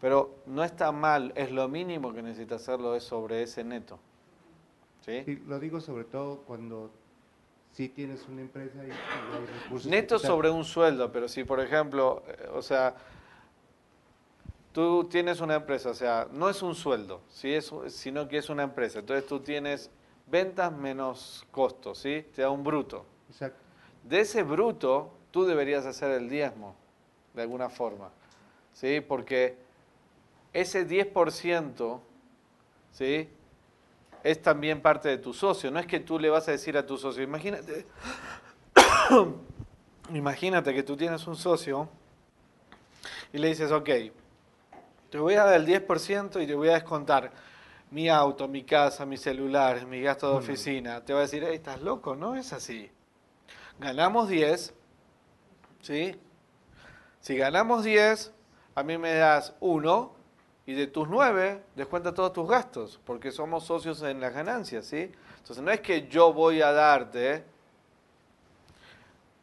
Speaker 1: Pero no está mal, es lo mínimo que necesita hacerlo, es sobre ese neto.
Speaker 2: ¿Sí? lo digo sobre todo cuando si tienes una empresa y, hay recursos.
Speaker 1: Neto sobre un sueldo, pero si por ejemplo, eh, o sea, tú tienes una empresa, o sea, no es un sueldo, ¿sí? es, sino que es una empresa. Entonces tú tienes ventas menos costos, ¿sí? Te da un bruto. Exacto. De ese bruto, tú deberías hacer el diezmo, de alguna forma, ¿sí? Porque ese 10%, ¿sí? Es también parte de tu socio. No es que tú le vas a decir a tu socio, imagínate, imagínate que tú tienes un socio y le dices, ok, te voy a dar el 10% y te voy a descontar mi auto, mi casa, mi celular, mi gasto de oficina. Te va a decir, hey, estás loco, no es así. Ganamos 10, ¿sí? Si ganamos 10, a mí me das 1 y de tus 9 descuenta todos tus gastos, porque somos socios en las ganancias, ¿sí? Entonces no es que yo voy a darte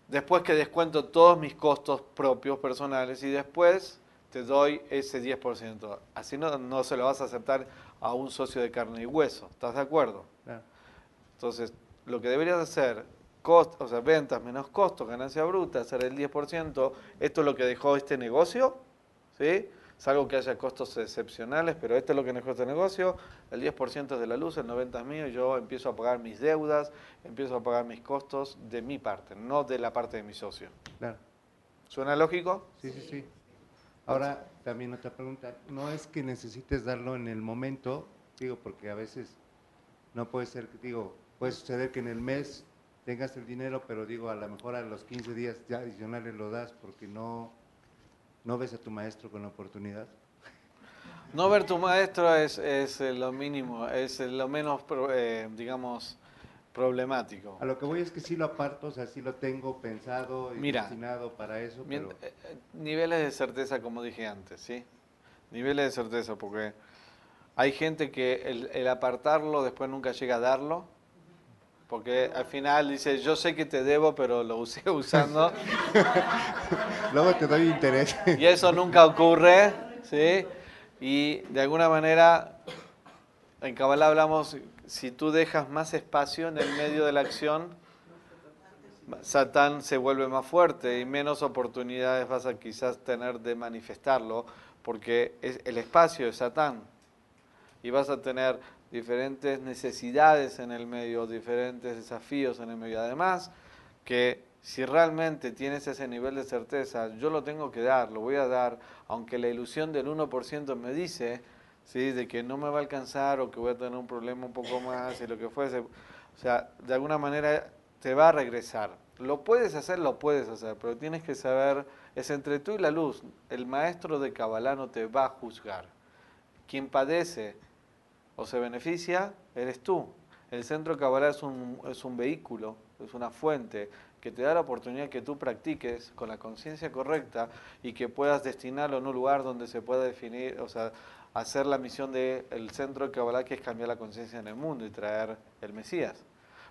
Speaker 1: después que descuento todos mis costos propios personales y después te doy ese 10%. Así no, no se lo vas a aceptar a un socio de carne y hueso. ¿Estás de acuerdo? Entonces, lo que deberías hacer, cost, o sea, ventas menos costos, ganancia bruta, hacer el 10%, esto es lo que dejó este negocio, ¿sí? Salvo que haya costos excepcionales, pero esto es lo que dejó este negocio, el 10% es de la luz, el 90% es mío, y yo empiezo a pagar mis deudas, empiezo a pagar mis costos de mi parte, no de la parte de mi socio. Claro. ¿Suena lógico?
Speaker 2: Sí, sí, sí. Ahora, también otra pregunta, no es que necesites darlo en el momento, digo, porque a veces no puede ser, digo, puede suceder que en el mes tengas el dinero, pero digo, a lo mejor a los 15 días ya adicionales lo das porque no, no ves a tu maestro con la oportunidad.
Speaker 1: No ver tu maestro es, es lo mínimo, es lo menos, eh, digamos, problemático.
Speaker 2: A lo que voy es que sí lo aparto, o sea, sí lo tengo pensado y destinado para eso. Pero... Eh,
Speaker 1: eh, niveles de certeza, como dije antes, ¿sí? Niveles de certeza, porque hay gente que el, el, apartarlo después nunca llega a darlo, porque al final dice, yo sé que te debo, pero lo usé usando.
Speaker 2: Luego te doy interés.
Speaker 1: y eso nunca ocurre, ¿sí? Y de alguna manera, en Kabbalah hablamos si tú dejas más espacio en el medio de la acción, Satán se vuelve más fuerte y menos oportunidades vas a quizás tener de manifestarlo, porque es el espacio de Satán. Y vas a tener diferentes necesidades en el medio, diferentes desafíos en el medio. Además, que si realmente tienes ese nivel de certeza, yo lo tengo que dar, lo voy a dar, aunque la ilusión del 1% me dice ¿sí? de que no me va a alcanzar o que voy a tener un problema un poco más y lo que fuese. O sea, de alguna manera te va a regresar. Lo puedes hacer, lo puedes hacer, pero tienes que saber, es entre tú y la luz. El maestro de Kabbalah no te va a juzgar. Quien padece o se beneficia, eres tú. El centro de Kabbalah es un, es un vehículo, es una fuente que te da la oportunidad que tú practiques con la conciencia correcta y que puedas destinarlo en un lugar donde se pueda definir, o sea, hacer la misión del centro de Kabbalah, que es cambiar la conciencia en el mundo y traer el Mesías.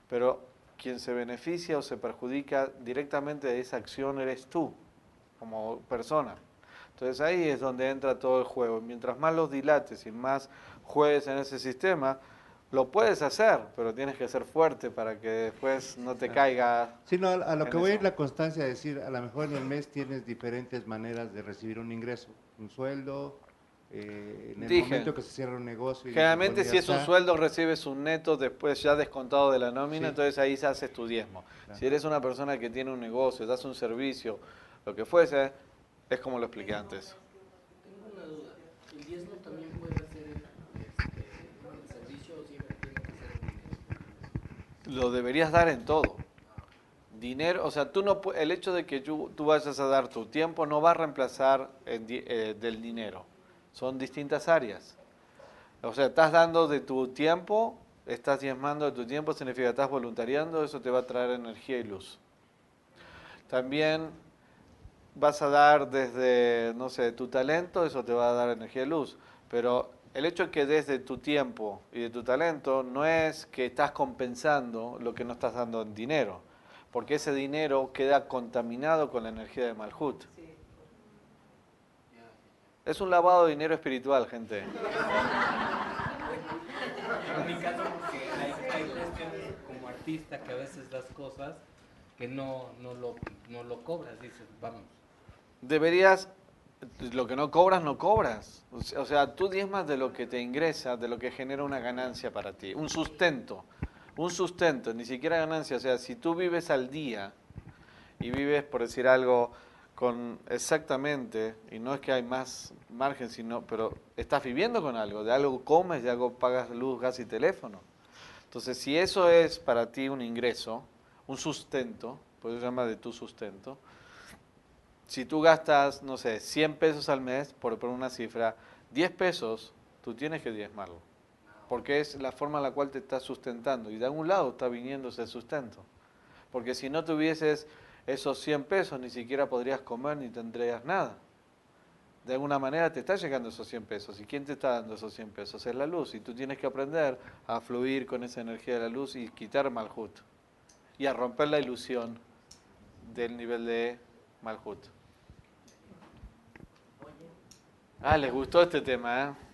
Speaker 1: Pero quien se beneficia o se perjudica directamente de esa acción eres tú, como persona. Entonces ahí es donde entra todo el juego. Mientras más los dilates y más juegues en ese sistema, lo puedes hacer, pero tienes que ser fuerte para que después no te caiga.
Speaker 2: Sí, no, a lo que voy es la constancia, de decir, a lo mejor en el mes tienes diferentes maneras de recibir un ingreso, un sueldo, eh, en el
Speaker 1: Dije,
Speaker 2: momento que se cierra un negocio.
Speaker 1: Generalmente si es un sueldo recibes un neto después ya descontado de la nómina,
Speaker 2: Sí.
Speaker 1: entonces ahí se hace tu diezmo.
Speaker 2: Claro.
Speaker 1: Si eres una persona que tiene un negocio, das un servicio, lo que fuese, es como lo expliqué antes.
Speaker 3: Tengo una duda. ¿El diezmo también puede ser este, el servicio o siempre tiene que ser el dinero?
Speaker 1: Lo deberías dar en todo. Dinero, o sea, tú no el hecho de que tú, tú vayas a dar tu tiempo no va a reemplazar eh, del dinero. Son distintas áreas. O sea, estás dando de tu tiempo, estás diezmando de tu tiempo, significa estás voluntariando, eso te va a traer energía y luz. También vas a dar desde, no sé, tu talento, eso te va a dar energía y luz. Pero el hecho de que desde tu tiempo y de tu talento no es que estás compensando lo que no estás dando en dinero, porque ese dinero queda contaminado con la energía de Malhut. Es un lavado de dinero espiritual, gente.
Speaker 3: En mi caso, porque hay, hay cuestiones como artista que a veces das cosas que no, no, lo, no lo cobras. Dices, vamos.
Speaker 1: Deberías, lo que no cobras, no cobras. O sea- tú diezmas de lo que te ingresa, de lo que genera una ganancia para ti, un sustento, un sustento, ni siquiera ganancia. O sea, si tú vives al día y vives, por decir algo, con exactamente, y no es que hay más margen, sino, pero estás viviendo con algo, de algo comes, de algo pagas luz, gas y teléfono. Entonces, si eso es para ti un ingreso, un sustento, puedes llamar de tu sustento, si tú gastas, no sé, 100 pesos al mes, por poner una cifra, 10 pesos, tú tienes que diezmarlo. Porque es la forma en la cual te estás sustentando. Y de algún lado está viniendo ese sustento. Porque si no tuvieses esos 100 pesos, ni siquiera podrías comer ni tendrías nada. De alguna manera te está llegando esos 100 pesos. ¿Y quién te está dando esos 100 pesos? Es la luz. Y tú tienes que aprender a fluir con esa energía de la luz y quitar Malhut. Y a romper la ilusión del nivel de Malhut. Ah, les gustó este tema, ¿eh?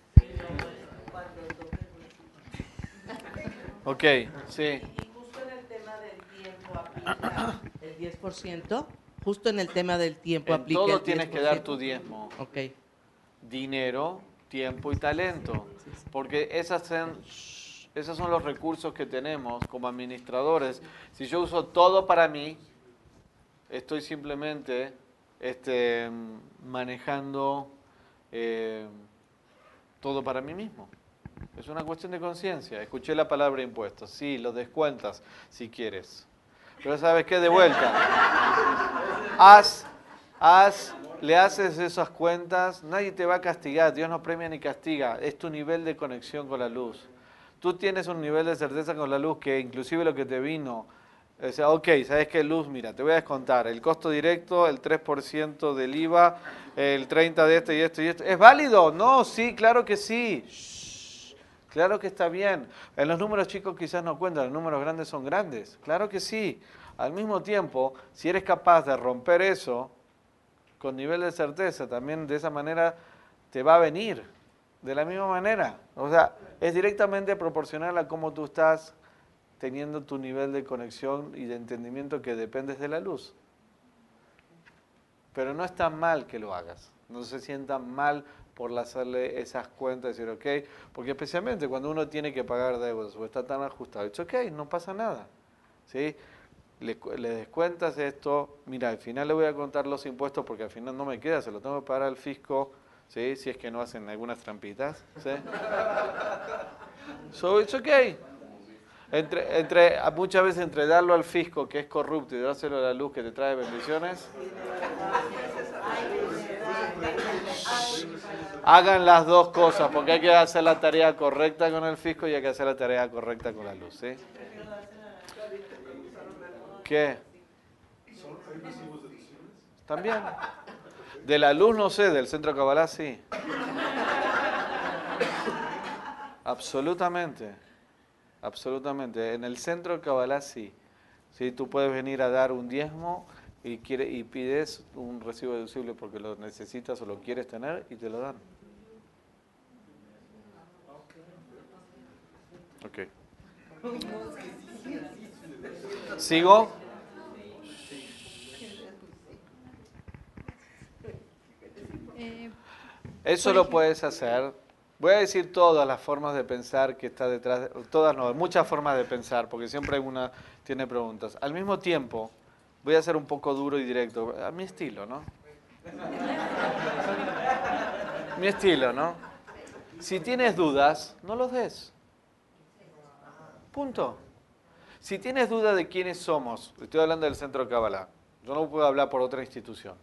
Speaker 1: Ok, sí.
Speaker 4: Y justo en el tema del tiempo aplica el 10%. Justo en el tema del tiempo
Speaker 1: En
Speaker 4: aplica
Speaker 1: todo
Speaker 4: el
Speaker 1: tienes que dar
Speaker 4: 10%.
Speaker 1: tu diezmo.
Speaker 4: Ok.
Speaker 1: Dinero, tiempo y talento. Porque esas son, esos son los recursos que tenemos como administradores. Si yo uso todo para mí, estoy simplemente este, manejando eh, todo para mí mismo. Es una cuestión de conciencia. Escuché la palabra impuestos. Sí, los descuentas si quieres. Pero ¿sabes qué? De vuelta. Haz, haz, le haces esas cuentas, nadie te va a castigar, Dios no premia ni castiga, es tu nivel de conexión con la luz. Tú tienes un nivel de certeza con la luz que inclusive lo que te vino, sea, ok, ¿sabes qué luz? Mira, te voy a descontar el costo directo, el 3% del IVA, el 30% de esto y esto y esto. ¿Es válido? No, sí, claro que sí. Shh, Claro que está bien. En los números chicos quizás no cuentan, los números grandes son grandes. Claro que sí. Al mismo tiempo, si eres capaz de romper eso con nivel de certeza, también de esa manera te va a venir. De la misma manera. O sea, es directamente proporcional a cómo tú estás teniendo tu nivel de conexión y de entendimiento que dependes de la luz. Pero no es tan mal que lo hagas. No se sientan mal por hacerle esas cuentas y decir, ok, porque especialmente cuando uno tiene que pagar deudas o está tan ajustado, es ok, no pasa nada. ¿sí? Le descuentas esto, mira, al final le voy a contar los impuestos porque al final no me queda, se lo tengo que pagar al fisco, ¿sí? si es que no hacen algunas trampitas. ¿sí? So it's okay. Entre, entre, muchas veces entre darlo al fisco, que es corrupto, y dárselo a la luz, que te trae bendiciones, hagan las dos cosas, porque hay que hacer la tarea correcta con el fisco y hay que hacer la tarea correcta con la luz. ¿sí? ¿Qué? También. De la luz no sé, del centro Cabalá sí. Absolutamente. Absolutamente. En el centro Cabalá sí. Sí, tú puedes venir a dar un diezmo y, quiere, y pides un recibo deducible porque lo necesitas o lo quieres tener y te lo dan. Ok. ¿Sigo?
Speaker 5: Eh,
Speaker 1: Eso lo puedes hacer. Voy a decir todas las formas de pensar que está detrás, de- todas no, muchas formas de pensar, porque siempre una tiene preguntas. Al mismo tiempo, voy a ser un poco duro y directo, a mi estilo, ¿no? mi estilo, ¿no? Si tienes dudas, no los des. Punto. Si tienes duda de quiénes somos, estoy hablando del Centro Kabbalah, yo no puedo hablar por otra institución.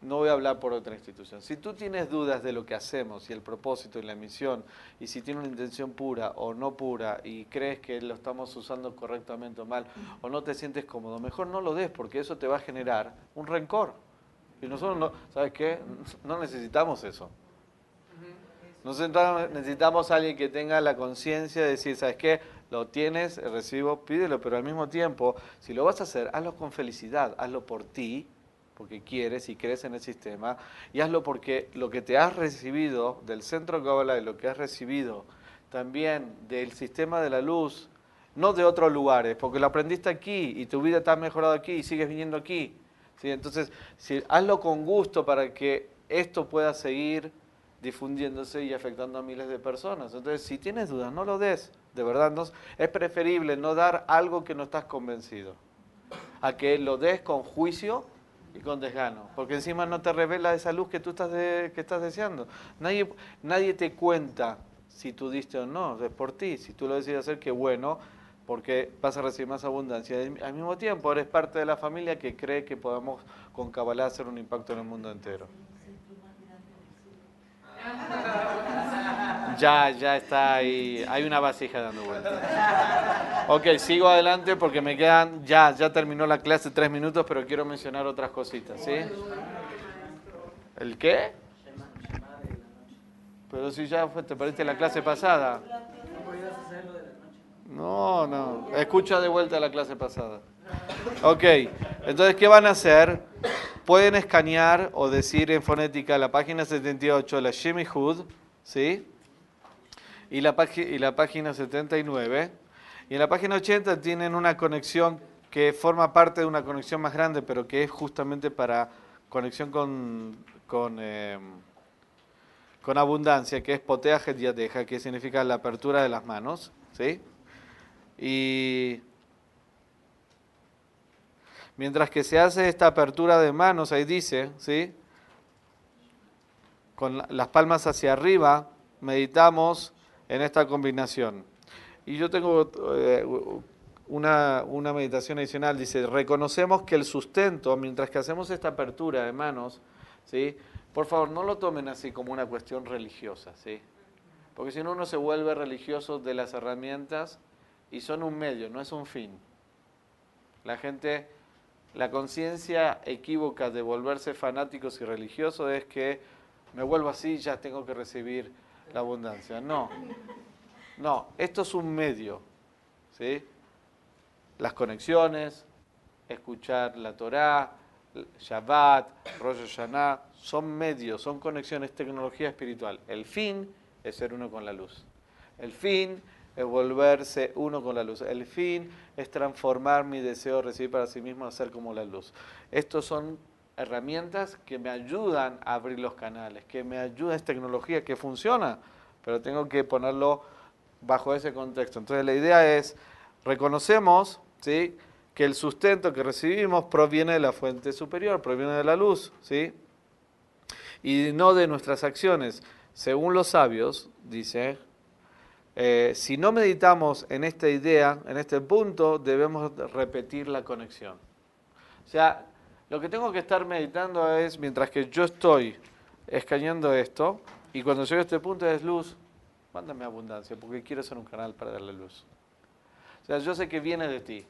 Speaker 1: No voy a hablar por otra institución. Si tú tienes dudas de lo que hacemos y el propósito y la misión, y si tiene una intención pura o no pura, y crees que lo estamos usando correctamente o mal, o no te sientes cómodo, mejor no lo des, porque eso te va a generar un rencor. Y nosotros, no, ¿sabes qué? No necesitamos eso. Nosotros necesitamos alguien que tenga la conciencia de decir, ¿sabes qué? Lo tienes, recibo, pídelo, pero al mismo tiempo, si lo vas a hacer, hazlo con felicidad, hazlo por ti, porque quieres y crees en el sistema, y hazlo porque lo que te has recibido del centro Kabbalah y lo que has recibido también del sistema de la luz, no de otros lugares, porque lo aprendiste aquí y tu vida ha mejorado aquí y sigues viniendo aquí. ¿sí? Entonces, si, hazlo con gusto para que esto pueda seguir difundiéndose y afectando a miles de personas. Entonces, si tienes dudas, no lo des. De verdad, no, es preferible no dar algo que no estás convencido, a que lo des con juicio y con desgano, porque encima no te revela esa luz que tú estás, de- que estás deseando. Nadie, nadie te cuenta si tú diste o no, es por ti. Si tú lo decides hacer, qué bueno, porque vas a recibir más abundancia. Al mismo tiempo, eres parte de la familia que cree que podemos con Kabbalah hacer un impacto en el mundo entero. Ya, ya está ahí. Hay una vasija dando vueltas. Ok, sigo adelante porque me quedan. Ya, ya terminó la clase tres minutos, pero quiero mencionar otras cositas, ¿sí? ¿El qué? Pero si ya te perdiste la clase pasada. No, no. Escucha de vuelta la clase pasada. Ok, entonces, ¿qué van a hacer? Pueden escanear o decir en fonética la página 78, la Shemi Hood, ¿sí? Y la, y la página 79. Y en la página 80 tienen una conexión que forma parte de una conexión más grande, pero que es justamente para conexión con, con, eh, con abundancia, que es potea yadeja, que significa la apertura de las manos, ¿sí? Y mientras que se hace esta apertura de manos, ahí dice, ¿sí? Con la- las palmas hacia arriba, meditamos en esta combinación. Y yo tengo eh, una, meditación adicional, dice, reconocemos que el sustento, mientras que hacemos esta apertura de manos, ¿sí? Por favor, no lo tomen así como una cuestión religiosa, ¿sí? Porque si no uno se vuelve religioso de las herramientas y son un medio, no es un fin. La gente, la conciencia equívoca de volverse fanáticos y religiosos es que me vuelvo así, ya tengo que recibir la abundancia. No, no, esto es un medio, ¿sí? Las conexiones, escuchar la Torá, Shabbat, Rosh Hashanah, son medios, son conexiones, tecnología espiritual. El fin es ser uno con la luz. El fin es volverse uno con la luz. El fin es transformar mi deseo de recibir para sí mismo a ser como la luz. Estos son herramientas que me ayudan a abrir los canales, que me ayudan, es tecnología que funciona, pero tengo que ponerlo bajo ese contexto. Entonces la idea es, reconocemos ¿sí? que el sustento que recibimos proviene de la fuente superior, proviene de la luz, ¿sí? y no de nuestras acciones. Según los sabios, dice, eh, si no meditamos en esta idea, en este punto, debemos repetir la conexión. O sea, lo que tengo que estar meditando es, mientras que yo estoy escaneando esto, y cuando llego a este punto es luz, mándame abundancia, porque quiero ser un canal para darle luz. O sea, yo sé que viene de ti.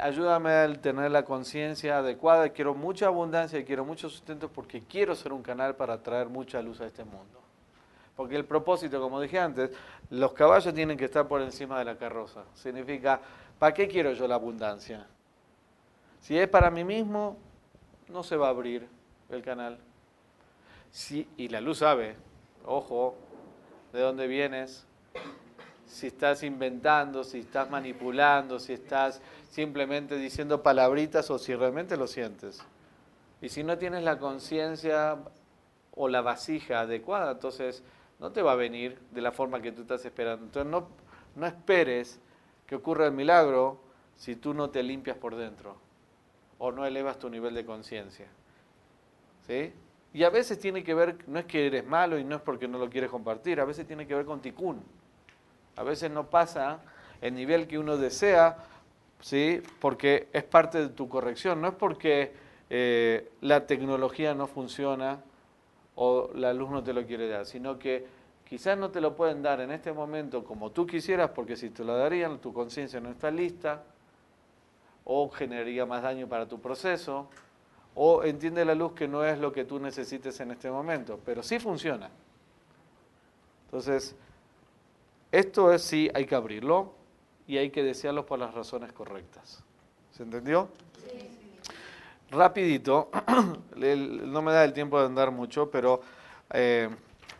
Speaker 1: Ayúdame a tener la conciencia adecuada, quiero mucha abundancia y quiero mucho sustento porque quiero ser un canal para traer mucha luz a este mundo. Porque el propósito, como dije antes, los caballos tienen que estar por encima de la carroza. Significa, ¿para qué quiero yo la abundancia? Si es para mí mismo, no se va a abrir el canal. Si, y la luz sabe, ojo, de dónde vienes, si estás inventando, si estás manipulando, si estás simplemente diciendo palabritas o si realmente lo sientes. Y si no tienes la conciencia o la vasija adecuada, entonces no te va a venir de la forma que tú estás esperando. Entonces no, no esperes que ocurra el milagro si tú no te limpias por dentro o no elevas tu nivel de conciencia. ¿Sí? Y a veces tiene que ver, no es que eres malo y no es porque no lo quieres compartir, a veces tiene que ver con ticún. A veces no pasa el nivel que uno desea, ¿sí? porque es parte de tu corrección, no es porque eh, la tecnología no funciona o la luz no te lo quiere dar, sino que quizás no te lo pueden dar en este momento como tú quisieras, porque si te lo darían, tu conciencia no está lista, o generaría más daño para tu proceso, o entiende la luz que no es lo que tú necesites en este momento, pero sí funciona. Entonces, esto es sí, hay que abrirlo y hay que desearlo por las razones correctas. ¿Se entendió? Sí. Rapidito, no me da el tiempo de andar mucho, pero eh,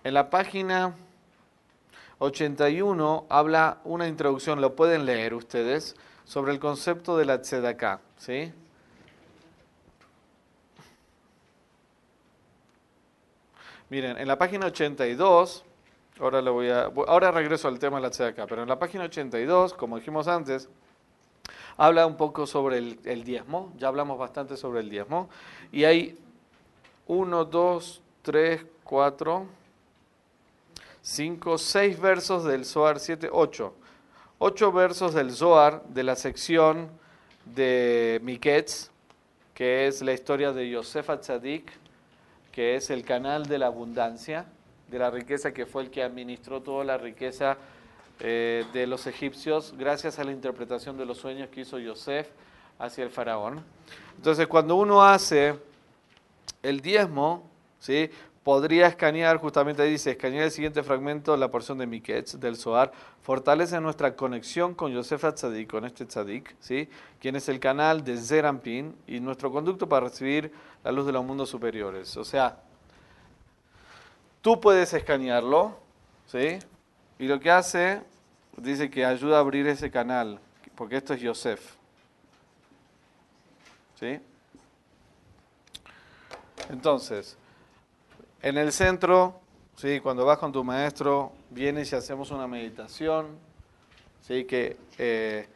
Speaker 1: en la página 81 habla una introducción, lo pueden leer ustedes, sobre el concepto de la tzedakah, ¿sí? Miren, en la página 82, ahora, voy a, ahora regreso al tema de la tzedakah, pero en la página 82, como dijimos antes, habla un poco sobre el, el diezmo, ya hablamos bastante sobre el diezmo, y hay 1, 2, 3, 4, 5, 6 versos del Zohar 7, 8 ocho versos del Zohar de la sección de Miketz, que es la historia de Yosef Atzadik, que es el canal de la abundancia, de la riqueza, que fue el que administró toda la riqueza eh, de los egipcios gracias a la interpretación de los sueños que hizo Yosef hacia el faraón. Entonces, cuando uno hace el diezmo, ¿sí? Podría escanear, justamente dice, escanear el siguiente fragmento, la porción de Miketz, del Zohar, fortalece nuestra conexión con Yosef Tzadik, con este Tzadik, ¿sí? quien es el canal de Zerampin y nuestro conducto para recibir la luz de los mundos superiores. O sea, tú puedes escanearlo, ¿sí? y lo que hace, dice que ayuda a abrir ese canal, porque esto es Yosef. ¿Sí? Entonces, en el centro, ¿sí? cuando vas con tu maestro, vienes y hacemos una meditación, ¿sí? que eh,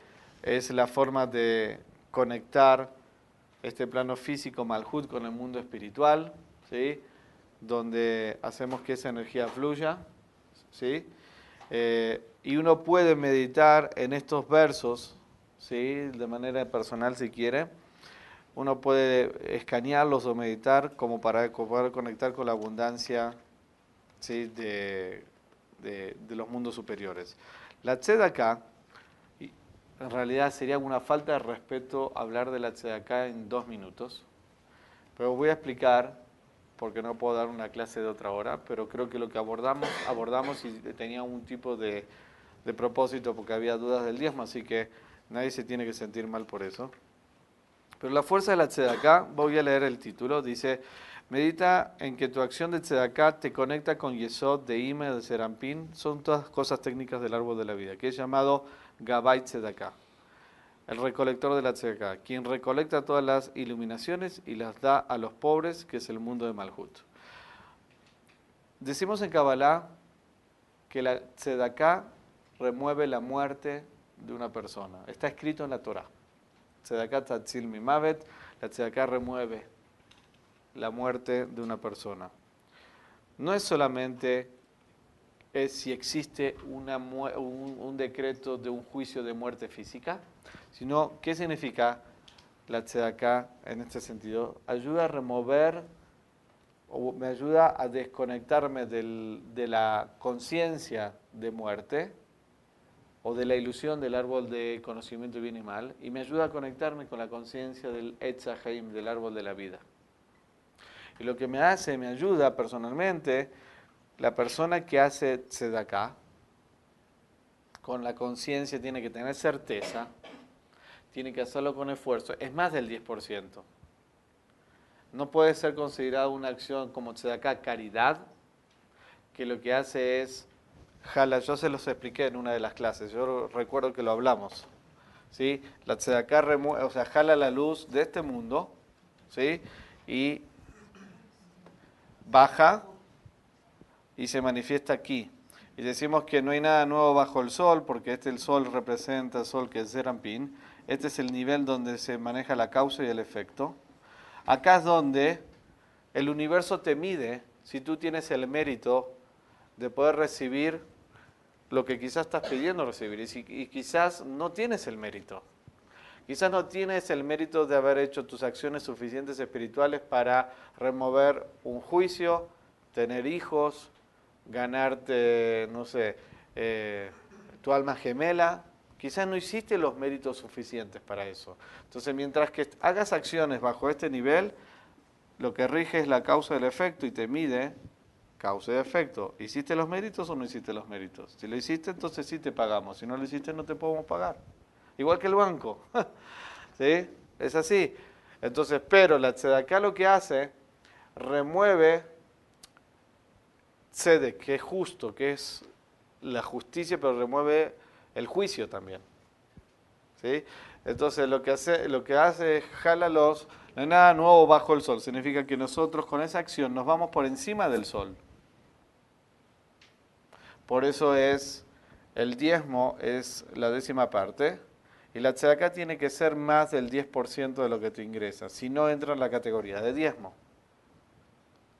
Speaker 1: es la forma de conectar este plano físico Malhut con el mundo espiritual, ¿sí? donde hacemos que esa energía fluya. ¿sí? Eh, y uno puede meditar en estos versos, ¿sí? de manera personal si quiere uno puede escanearlos o meditar como para poder conectar con la abundancia de, los mundos superiores. La tzedakah, en realidad sería una falta de respeto hablar de la tzedakah en dos minutos, pero voy a explicar, porque no puedo dar una clase de otra hora, pero creo que lo que abordamos, abordamos y tenía un tipo de, de propósito porque había dudas del diezmo, así que nadie se tiene que sentir mal por eso. Pero la fuerza de la tzedaká, voy a leer el título, dice, medita en que tu acción de tzedaká te conecta con Yesod, de Ime, de Serampín, son todas cosas técnicas del árbol de la vida, que es llamado Gabay Tzedaká, el recolector de la tzedaká, quien recolecta todas las iluminaciones y las da a los pobres, que es el mundo de Malhut. Decimos en Kabbalah que la tzedaká remueve la muerte de una persona. Está escrito en la Torah. Tzedaká Tatzil Mimavet, la Tzedaká remueve la muerte de una persona. No es solamente es si existe un, decreto de un juicio de muerte física, sino qué significa la tzedaká en este sentido. Ayuda a remover o me ayuda a desconectarme de la conciencia de muerte o de la ilusión del árbol de conocimiento bien y mal y me ayuda a conectarme con la conciencia del Etzaheim, del árbol de la vida. Y lo que me hace, me ayuda personalmente, la persona que hace tzedakah, con la conciencia tiene que tener certeza, tiene que hacerlo con esfuerzo, es más del 10%. No puede ser considerada una acción como tzedakah caridad, que lo que hace es jala, yo se los expliqué en una de las clases, yo recuerdo que lo hablamos. ¿sí? La tzedaká o sea, jala la luz de este mundo ¿sí? y baja y se manifiesta aquí. Y decimos que no hay nada nuevo bajo el sol, porque este el sol representa el sol que es Zerampin. Este es el nivel donde se maneja la causa y el efecto. Acá es donde el universo te mide si tú tienes el mérito de poder recibir lo que quizás estás pidiendo recibir y, quizás no tienes el mérito. Quizás no tienes el mérito de haber hecho tus acciones suficientes espirituales para remover un juicio, tener hijos, ganarte, no sé, eh, tu alma gemela. Quizás no hiciste los méritos suficientes para eso. Entonces, mientras que hagas acciones bajo este nivel, lo que rige es la causa del efecto y te mide causa y efecto. ¿Hiciste los méritos o no hiciste los méritos? Si lo hiciste, entonces sí te pagamos. Si no lo hiciste, no te podemos pagar. Igual que el banco. ¿Sí? Es así. Entonces, pero la tzedaká lo que hace, remueve cede, que es justo, que es la justicia, pero remueve el juicio también. ¿Sí? Entonces lo que hace, lo que hace es jala los, no hay nada nuevo bajo el sol, significa que nosotros con esa acción nos vamos por encima del sol. Por eso es, el diezmo es la décima parte, y la tzedaká tiene que ser más del 10% de lo que te ingresa, si no entra en la categoría de diezmo.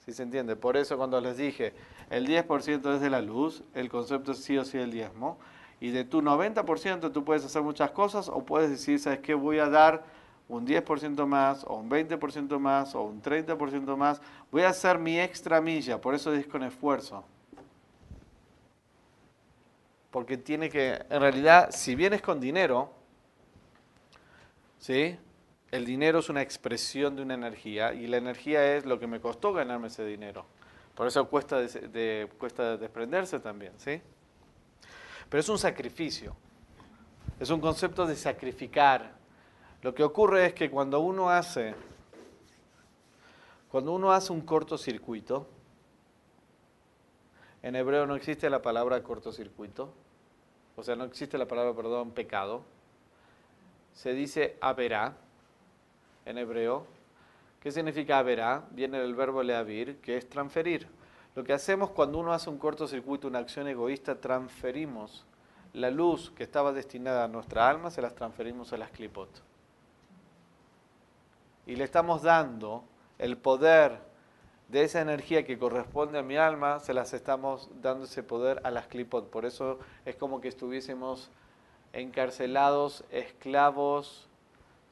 Speaker 1: ¿Sí se entiende? Por eso cuando les dije, el 10% es de la luz, el concepto es sí o sí el diezmo, y de tu 90% tú puedes hacer muchas cosas o puedes decir, ¿sabes qué? Voy a dar un 10% más, o un 20% más, o un 30% más. Voy a hacer mi extra milla, por eso es con esfuerzo. Porque tiene que, en realidad, si vienes con dinero, ¿sí? El dinero es una expresión de una energía y la energía es lo que me costó ganarme ese dinero. Por eso cuesta, cuesta desprenderse también, ¿sí? Pero es un sacrificio. Es un concepto de sacrificar. Lo que ocurre es que cuando uno hace, cuando uno hace un cortocircuito, en hebreo no existe la palabra cortocircuito, o sea, no existe la palabra, perdón, pecado. Se dice averá en hebreo, ¿Qué significa verá? Viene del verbo leavir, que es transferir. Lo que hacemos cuando uno hace un cortocircuito, una acción egoísta, transferimos la luz que estaba destinada a nuestra alma, se las transferimos a las clipot. Y le estamos dando el poder de esa energía que corresponde a mi alma, se las estamos dando ese poder a las clipot. Por eso es como que estuviésemos encarcelados, esclavos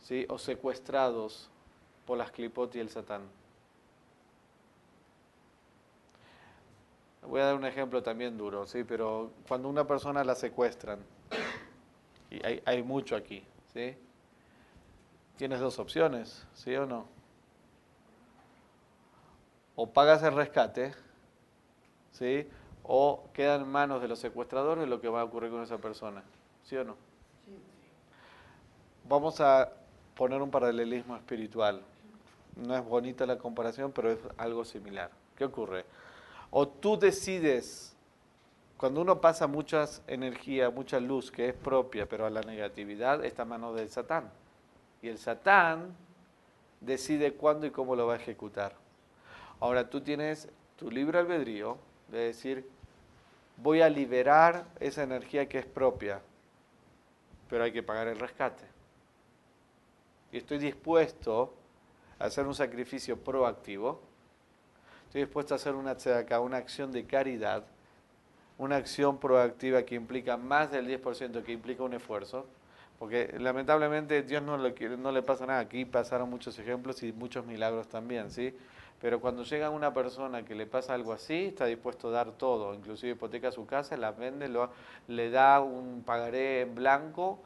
Speaker 1: ¿sí? o secuestrados por las clipot y el satán. Voy a dar un ejemplo también duro, ¿sí? pero cuando una persona la secuestran, y hay, hay mucho aquí, ¿sí? tienes dos opciones, ¿sí o no? O pagas el rescate, ¿sí? o queda en manos de los secuestradores lo que va a ocurrir con esa persona, ¿sí o no? Vamos a poner un paralelismo espiritual no es bonita la comparación, pero es algo similar. ¿Qué ocurre? O tú decides, cuando uno pasa mucha energía, mucha luz que es propia, pero a la negatividad está a mano del Satán. Y el Satán decide cuándo y cómo lo va a ejecutar. Ahora tú tienes tu libre albedrío de decir, voy a liberar esa energía que es propia, pero hay que pagar el rescate. Y estoy dispuesto hacer un sacrificio proactivo. Estoy dispuesto a hacer una una acción de caridad, una acción proactiva que implica más del 10%, que implica un esfuerzo. Porque lamentablemente Dios no no le pasa nada. Aquí pasaron muchos ejemplos y muchos milagros también, ¿sí? Pero cuando llega una persona que le pasa algo así, está dispuesto a dar todo, inclusive hipoteca su casa, la vende, le da un pagaré en blanco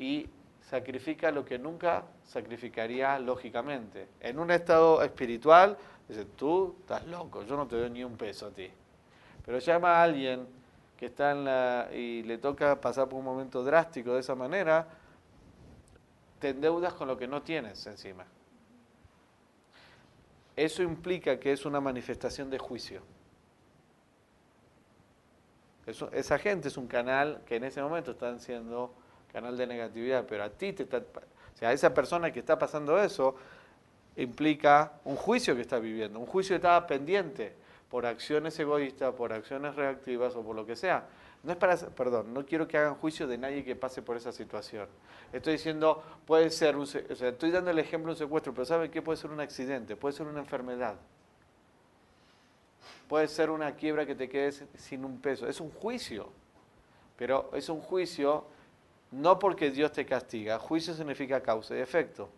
Speaker 1: y sacrifica lo que nunca sacrificaría lógicamente. En un estado espiritual, dice, tú estás loco, yo no te doy ni un peso a ti. Pero llama a alguien que está en la y le toca pasar por un momento drástico de esa manera, te endeudas con lo que no tienes encima. Eso implica que es una manifestación de juicio. Esa gente es un canal que en ese momento están siendo canal de negatividad, pero a ti te está, o sea, a esa persona que está pasando eso implica un juicio que está viviendo, un juicio que estaba pendiente, por acciones egoístas, por acciones reactivas o por lo que sea. No es para, perdón, no quiero que hagan juicio de nadie que pase por esa situación. Estoy diciendo, puede ser, un, o sea, estoy dando el ejemplo de un secuestro, pero ¿saben qué? Puede ser un accidente, puede ser una enfermedad. Puede ser una quiebra que te quedes sin un peso. Es un juicio, pero es un juicio no porque Dios te castiga. Juicio significa causa y efecto.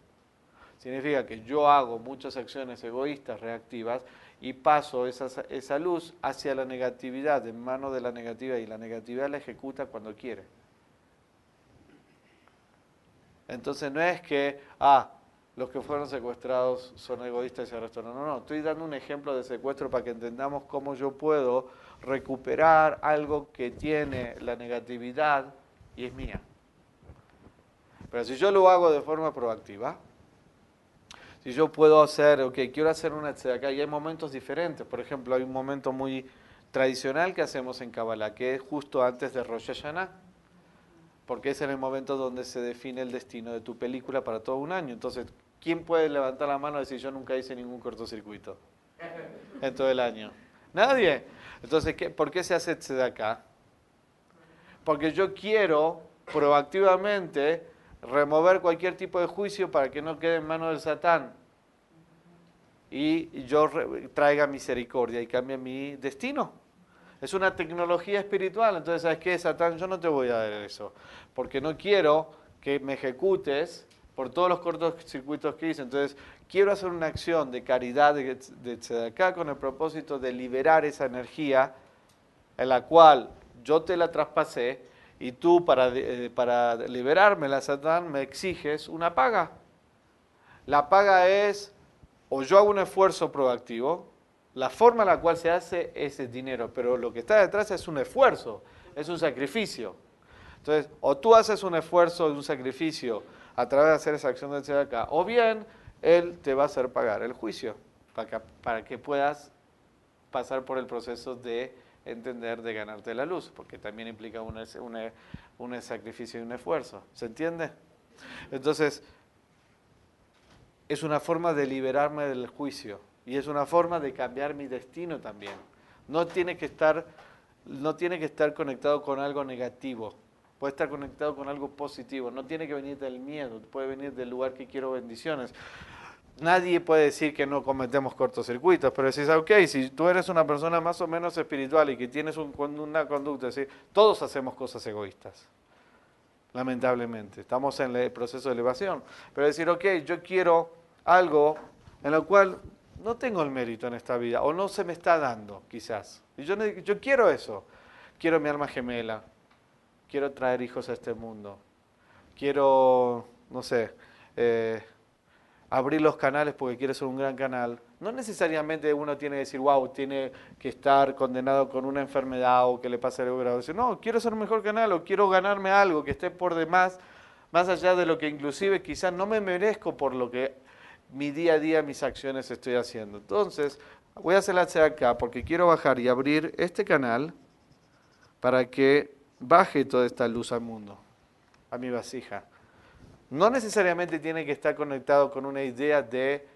Speaker 1: Significa que yo hago muchas acciones egoístas, reactivas, y paso esa, esa luz hacia la negatividad, en mano de la negatividad, y la negatividad la ejecuta cuando quiere. Entonces no es que, ah, los que fueron secuestrados son egoístas y el resto no. No, no, estoy dando un ejemplo de secuestro para que entendamos cómo yo puedo recuperar algo que tiene la negatividad y es mía. Pero si yo lo hago de forma proactiva, si yo puedo hacer, ok, quiero hacer una acá y hay momentos diferentes. Por ejemplo, hay un momento muy tradicional que hacemos en Kabbalah, que es justo antes de Rosh Hashanah, porque es en el momento donde se define el destino de tu película para todo un año. Entonces, ¿quién puede levantar la mano y decir yo nunca hice ningún cortocircuito en todo el año? Nadie. Entonces, ¿qué, ¿por qué se hace acá? Porque yo quiero proactivamente remover cualquier tipo de juicio para que no quede en manos del Satán y yo traiga misericordia y cambie mi destino. Es una tecnología espiritual, entonces ¿sabes qué, Satán? Yo no te voy a dar eso, porque no quiero que me ejecutes por todos los cortos circuitos que hice. Entonces, quiero hacer una acción de caridad de, de acá con el propósito de liberar esa energía en la cual yo te la traspasé y tú para, eh, para liberarme la Satán me exiges una paga. La paga es, o yo hago un esfuerzo proactivo, la forma en la cual se hace es el dinero, pero lo que está detrás es un esfuerzo, es un sacrificio. Entonces, o tú haces un esfuerzo, un sacrificio a través de hacer esa acción de acá, o bien Él te va a hacer pagar el juicio para que, para que puedas pasar por el proceso de entender de ganarte la luz, porque también implica un, un sacrificio y un esfuerzo. ¿Se entiende? Entonces, es una forma de liberarme del juicio y es una forma de cambiar mi destino también. No tiene que estar, no tiene que estar conectado con algo negativo, puede estar conectado con algo positivo, no tiene que venir del miedo, puede venir del lugar que quiero bendiciones nadie puede decir que no cometemos cortocircuitos, pero decís, ok, si tú eres una persona más o menos espiritual y que tienes una conducta así, todos hacemos cosas egoístas, lamentablemente. Estamos en el proceso de elevación. Pero decir, ok, yo quiero algo en lo cual no tengo el mérito en esta vida, o no se me está dando, quizás. Y yo, yo quiero eso. Quiero mi alma gemela. Quiero traer hijos a este mundo. Quiero, no sé, eh, abrir los canales porque quiere ser un gran canal. No necesariamente uno tiene que decir, wow, tiene que estar condenado con una enfermedad o que le pase algo grave. No, quiero ser un mejor canal o quiero ganarme algo que esté por demás, más allá de lo que inclusive quizás no me merezco por lo que mi día a día, mis acciones estoy haciendo. Entonces, voy a hacerla hacia acá porque quiero bajar y abrir este canal para que baje toda esta luz al mundo, a mi vasija. No necesariamente tiene que estar conectado con una idea de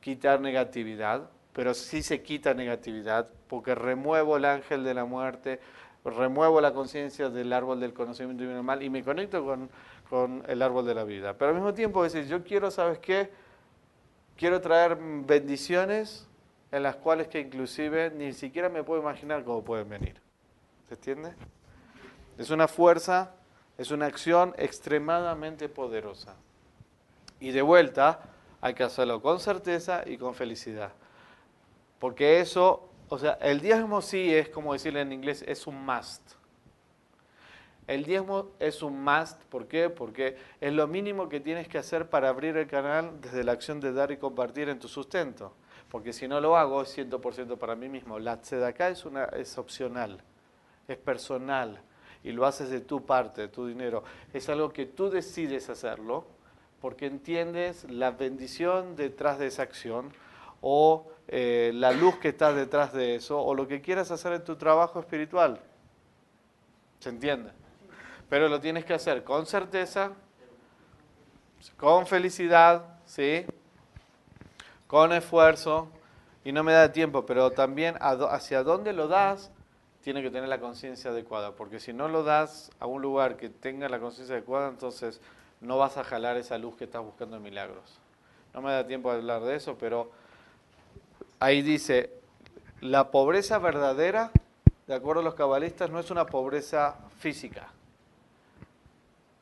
Speaker 1: quitar negatividad, pero sí se quita negatividad porque remuevo el ángel de la muerte, remuevo la conciencia del árbol del conocimiento y mal y me conecto con, con, el árbol de la vida. Pero al mismo tiempo decir, yo quiero, ¿sabes qué? Quiero traer bendiciones en las cuales que inclusive ni siquiera me puedo imaginar cómo pueden venir. ¿Se entiende? Es una fuerza es una acción extremadamente poderosa. Y de vuelta, hay que hacerlo con certeza y con felicidad. Porque eso, o sea, el diezmo sí es, como decirle en inglés, es un must. El diezmo es un must, ¿por qué? Porque es lo mínimo que tienes que hacer para abrir el canal desde la acción de dar y compartir en tu sustento. Porque si no lo hago, es 100% para mí mismo. La acá es, una, es opcional, es personal, y lo haces de tu parte, de tu dinero. Es algo que tú decides hacerlo porque entiendes la bendición detrás de esa acción o eh, la luz que está detrás de eso o lo que quieras hacer en tu trabajo espiritual. ¿Se entiende? Pero lo tienes que hacer con certeza, con felicidad, ¿sí? Con esfuerzo y no me da tiempo, pero también hacia dónde lo das tiene que tener la conciencia adecuada, porque si no lo das a un lugar que tenga la conciencia adecuada, entonces no vas a jalar esa luz que estás buscando en milagros. No me da tiempo de hablar de eso, pero ahí dice, la pobreza verdadera, de acuerdo a los cabalistas, no es una pobreza física.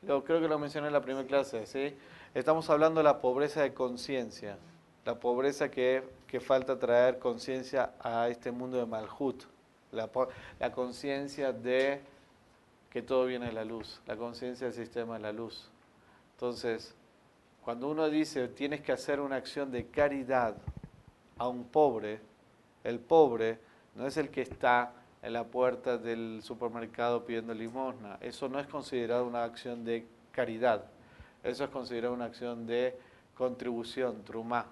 Speaker 1: Yo creo que lo mencioné en la primera clase, ¿sí? Estamos hablando de la pobreza de conciencia, la pobreza que, que falta traer conciencia a este mundo de Malhut, la, la conciencia de que todo viene de la luz, la conciencia del sistema de la luz. Entonces, cuando uno dice tienes que hacer una acción de caridad a un pobre, el pobre no es el que está en la puerta del supermercado pidiendo limosna. Eso no es considerado una acción de caridad. Eso es considerado una acción de contribución, trumá.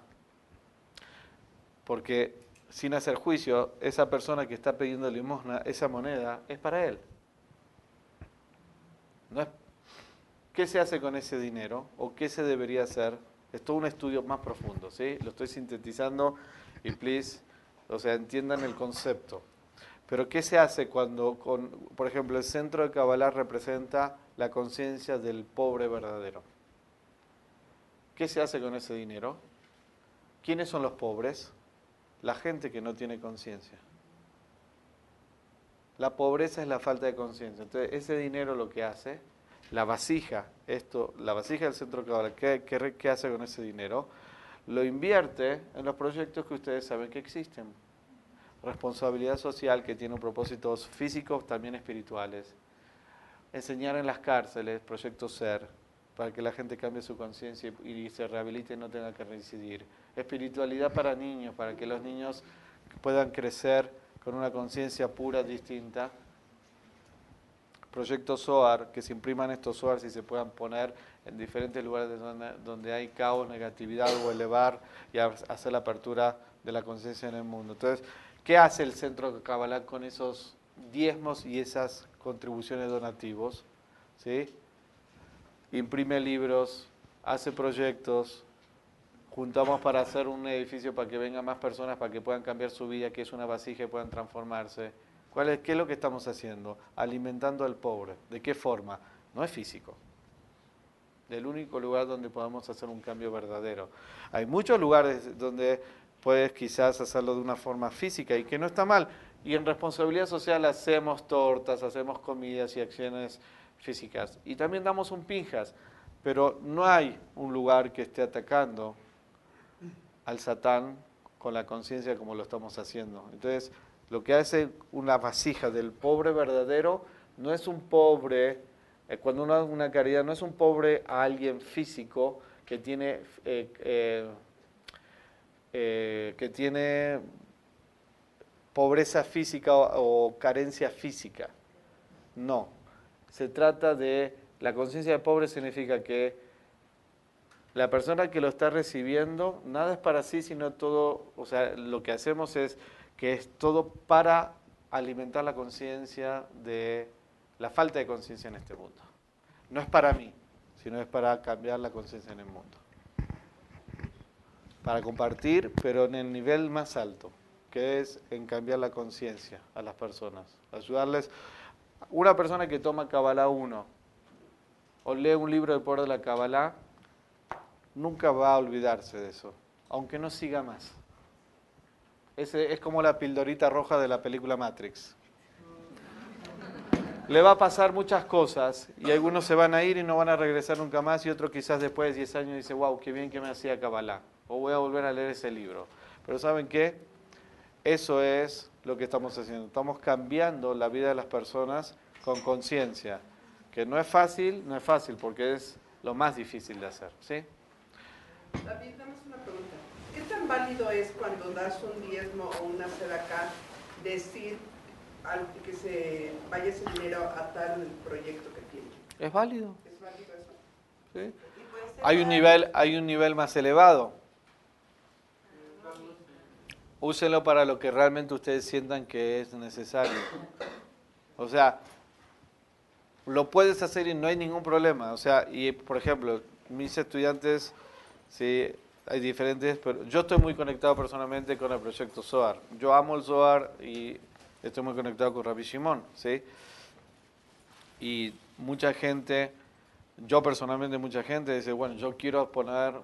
Speaker 1: Porque sin hacer juicio, esa persona que está pidiendo limosna, esa moneda, es para él. No es ¿Qué se hace con ese dinero o qué se debería hacer? Es todo un estudio más profundo, ¿sí? Lo estoy sintetizando y please, o sea, entiendan el concepto. Pero ¿qué se hace cuando, con, por ejemplo, el centro de Kabbalah representa la conciencia del pobre verdadero? ¿Qué se hace con ese dinero? ¿Quiénes son los pobres? La gente que no tiene conciencia. La pobreza es la falta de conciencia. Entonces, ese dinero lo que hace la vasija, esto, la vasija del centro cabal, ¿qué, qué, hace con ese dinero? Lo invierte en los proyectos que ustedes saben que existen. Responsabilidad social que tiene propósitos físicos, también espirituales. Enseñar en las cárceles, proyecto SER, para que la gente cambie su conciencia y se rehabilite y no tenga que reincidir. Espiritualidad para niños, para que los niños puedan crecer con una conciencia pura, distinta, proyecto SOAR, que se impriman estos SOAR y se puedan poner en diferentes lugares donde, hay caos, negatividad o elevar y hacer la apertura de la conciencia en el mundo. Entonces, ¿qué hace el Centro Kabbalah con esos diezmos y esas contribuciones donativos? ¿Sí? Imprime libros, hace proyectos, juntamos para hacer un edificio para que vengan más personas, para que puedan cambiar su vida, que es una vasija y puedan transformarse ¿Qué es lo que estamos haciendo? Alimentando al pobre. ¿De qué forma? No es físico. El único lugar donde podemos hacer un cambio verdadero. Hay muchos lugares donde puedes quizás hacerlo de una forma física y que no está mal. Y en responsabilidad social hacemos tortas, hacemos comidas y acciones físicas. Y también damos un pinjas, pero no hay un lugar que esté atacando al Satán con la conciencia como lo estamos haciendo. Entonces, lo que hace una vasija del pobre verdadero no es un pobre, eh, cuando uno hace una caridad, no es un pobre a alguien físico que tiene, eh, eh, que tiene pobreza física o, carencia física. No, se trata de, la conciencia de pobre significa que la persona que lo está recibiendo, nada es para sí, sino todo, o sea, lo que hacemos es que es todo para alimentar la conciencia de la falta de conciencia en este mundo. No es para mí, sino es para cambiar la conciencia en el mundo. Para compartir, pero en el nivel más alto, que es en cambiar la conciencia a las personas. Ayudarles. Una persona que toma Kabbalah 1 o lee un libro del poder de la Kabbalah, nunca va a olvidarse de eso, aunque no siga más. Es, es como la pildorita roja de la película Matrix. Le va a pasar muchas cosas y algunos se van a ir y no van a regresar nunca más y otro quizás después de 10 años dice, wow, qué bien que me hacía Kabbalah. O voy a volver a leer ese libro. Pero ¿saben qué? Eso es lo que estamos haciendo. Estamos cambiando la vida de las personas con conciencia. Que no es fácil, no es fácil porque es lo más difícil de hacer. ¿sí?
Speaker 5: David, una pregunta. ¿Qué tan válido es cuando das un diezmo o una acá decir que se vaya ese dinero a tal proyecto que tiene?
Speaker 1: ¿Es válido?
Speaker 5: ¿Es válido eso?
Speaker 1: Sí. Hay un, nivel, hay un nivel más elevado. Úsenlo para lo que realmente ustedes sientan que es necesario. O sea, lo puedes hacer y no hay ningún problema. O sea, y por ejemplo, mis estudiantes, ¿sí? hay diferentes, pero yo estoy muy conectado personalmente con el proyecto SOAR. Yo amo el SOAR y estoy muy conectado con Rabbi Shimon, ¿sí? Y mucha gente, yo personalmente mucha gente dice, bueno, yo quiero poner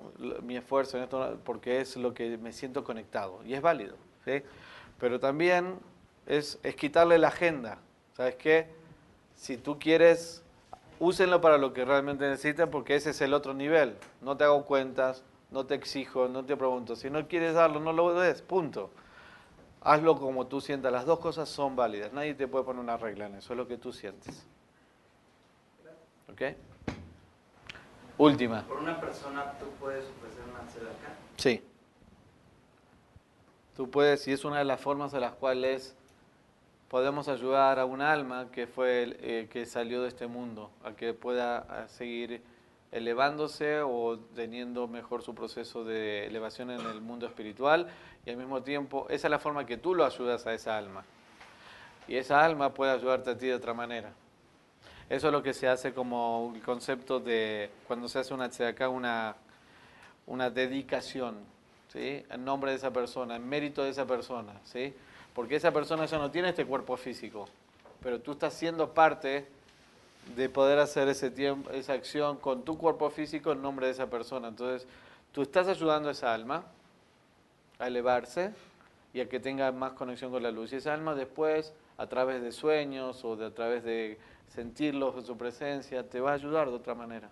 Speaker 1: mi esfuerzo en esto porque es lo que me siento conectado. Y es válido, ¿sí? Pero también es, es quitarle la agenda. ¿Sabes qué? Si tú quieres, úsenlo para lo que realmente necesitan porque ese es el otro nivel. No te hago cuentas, no te exijo, no te pregunto. Si no quieres darlo, no lo des, punto. Hazlo como tú sientas. Las dos cosas son válidas. Nadie te puede poner una regla en eso, es lo que tú sientes. ¿Ok? Última.
Speaker 6: Por una persona tú puedes ofrecer una acá.
Speaker 1: Sí. Tú puedes, y es una de las formas de las cuales podemos ayudar a un alma que fue eh, que salió de este mundo, a que pueda seguir elevándose o teniendo mejor su proceso de elevación en el mundo espiritual y al mismo tiempo esa es la forma que tú lo ayudas a esa alma y esa alma puede ayudarte a ti de otra manera. Eso es lo que se hace como el concepto de cuando se hace una acá una, una dedicación, ¿sí? en nombre de esa persona, en mérito de esa persona, ¿sí? Porque esa persona ya no tiene este cuerpo físico, pero tú estás siendo parte de poder hacer ese tiempo, esa acción con tu cuerpo físico en nombre de esa persona. Entonces, tú estás ayudando a esa alma a elevarse y a que tenga más conexión con la luz. Y esa alma después, a través de sueños o de, a través de sentirlos en su presencia, te va a ayudar de otra manera.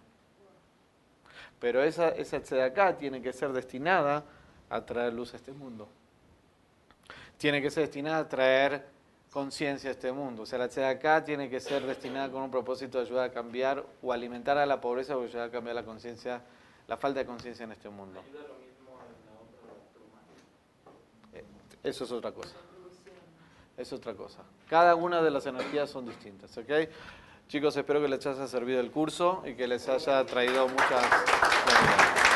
Speaker 1: Pero esa, esa acá tiene que ser destinada a traer luz a este mundo. Tiene que ser destinada a traer conciencia a este mundo. O sea, la acá tiene que ser destinada con un propósito de ayudar a cambiar o alimentar a la pobreza o ayudar a cambiar la conciencia, la falta de conciencia en este mundo. Eh, eso es otra cosa. Es otra cosa. Cada una de las energías son distintas, ¿ok? Chicos, espero que les haya servido el curso y que les haya traído muchas...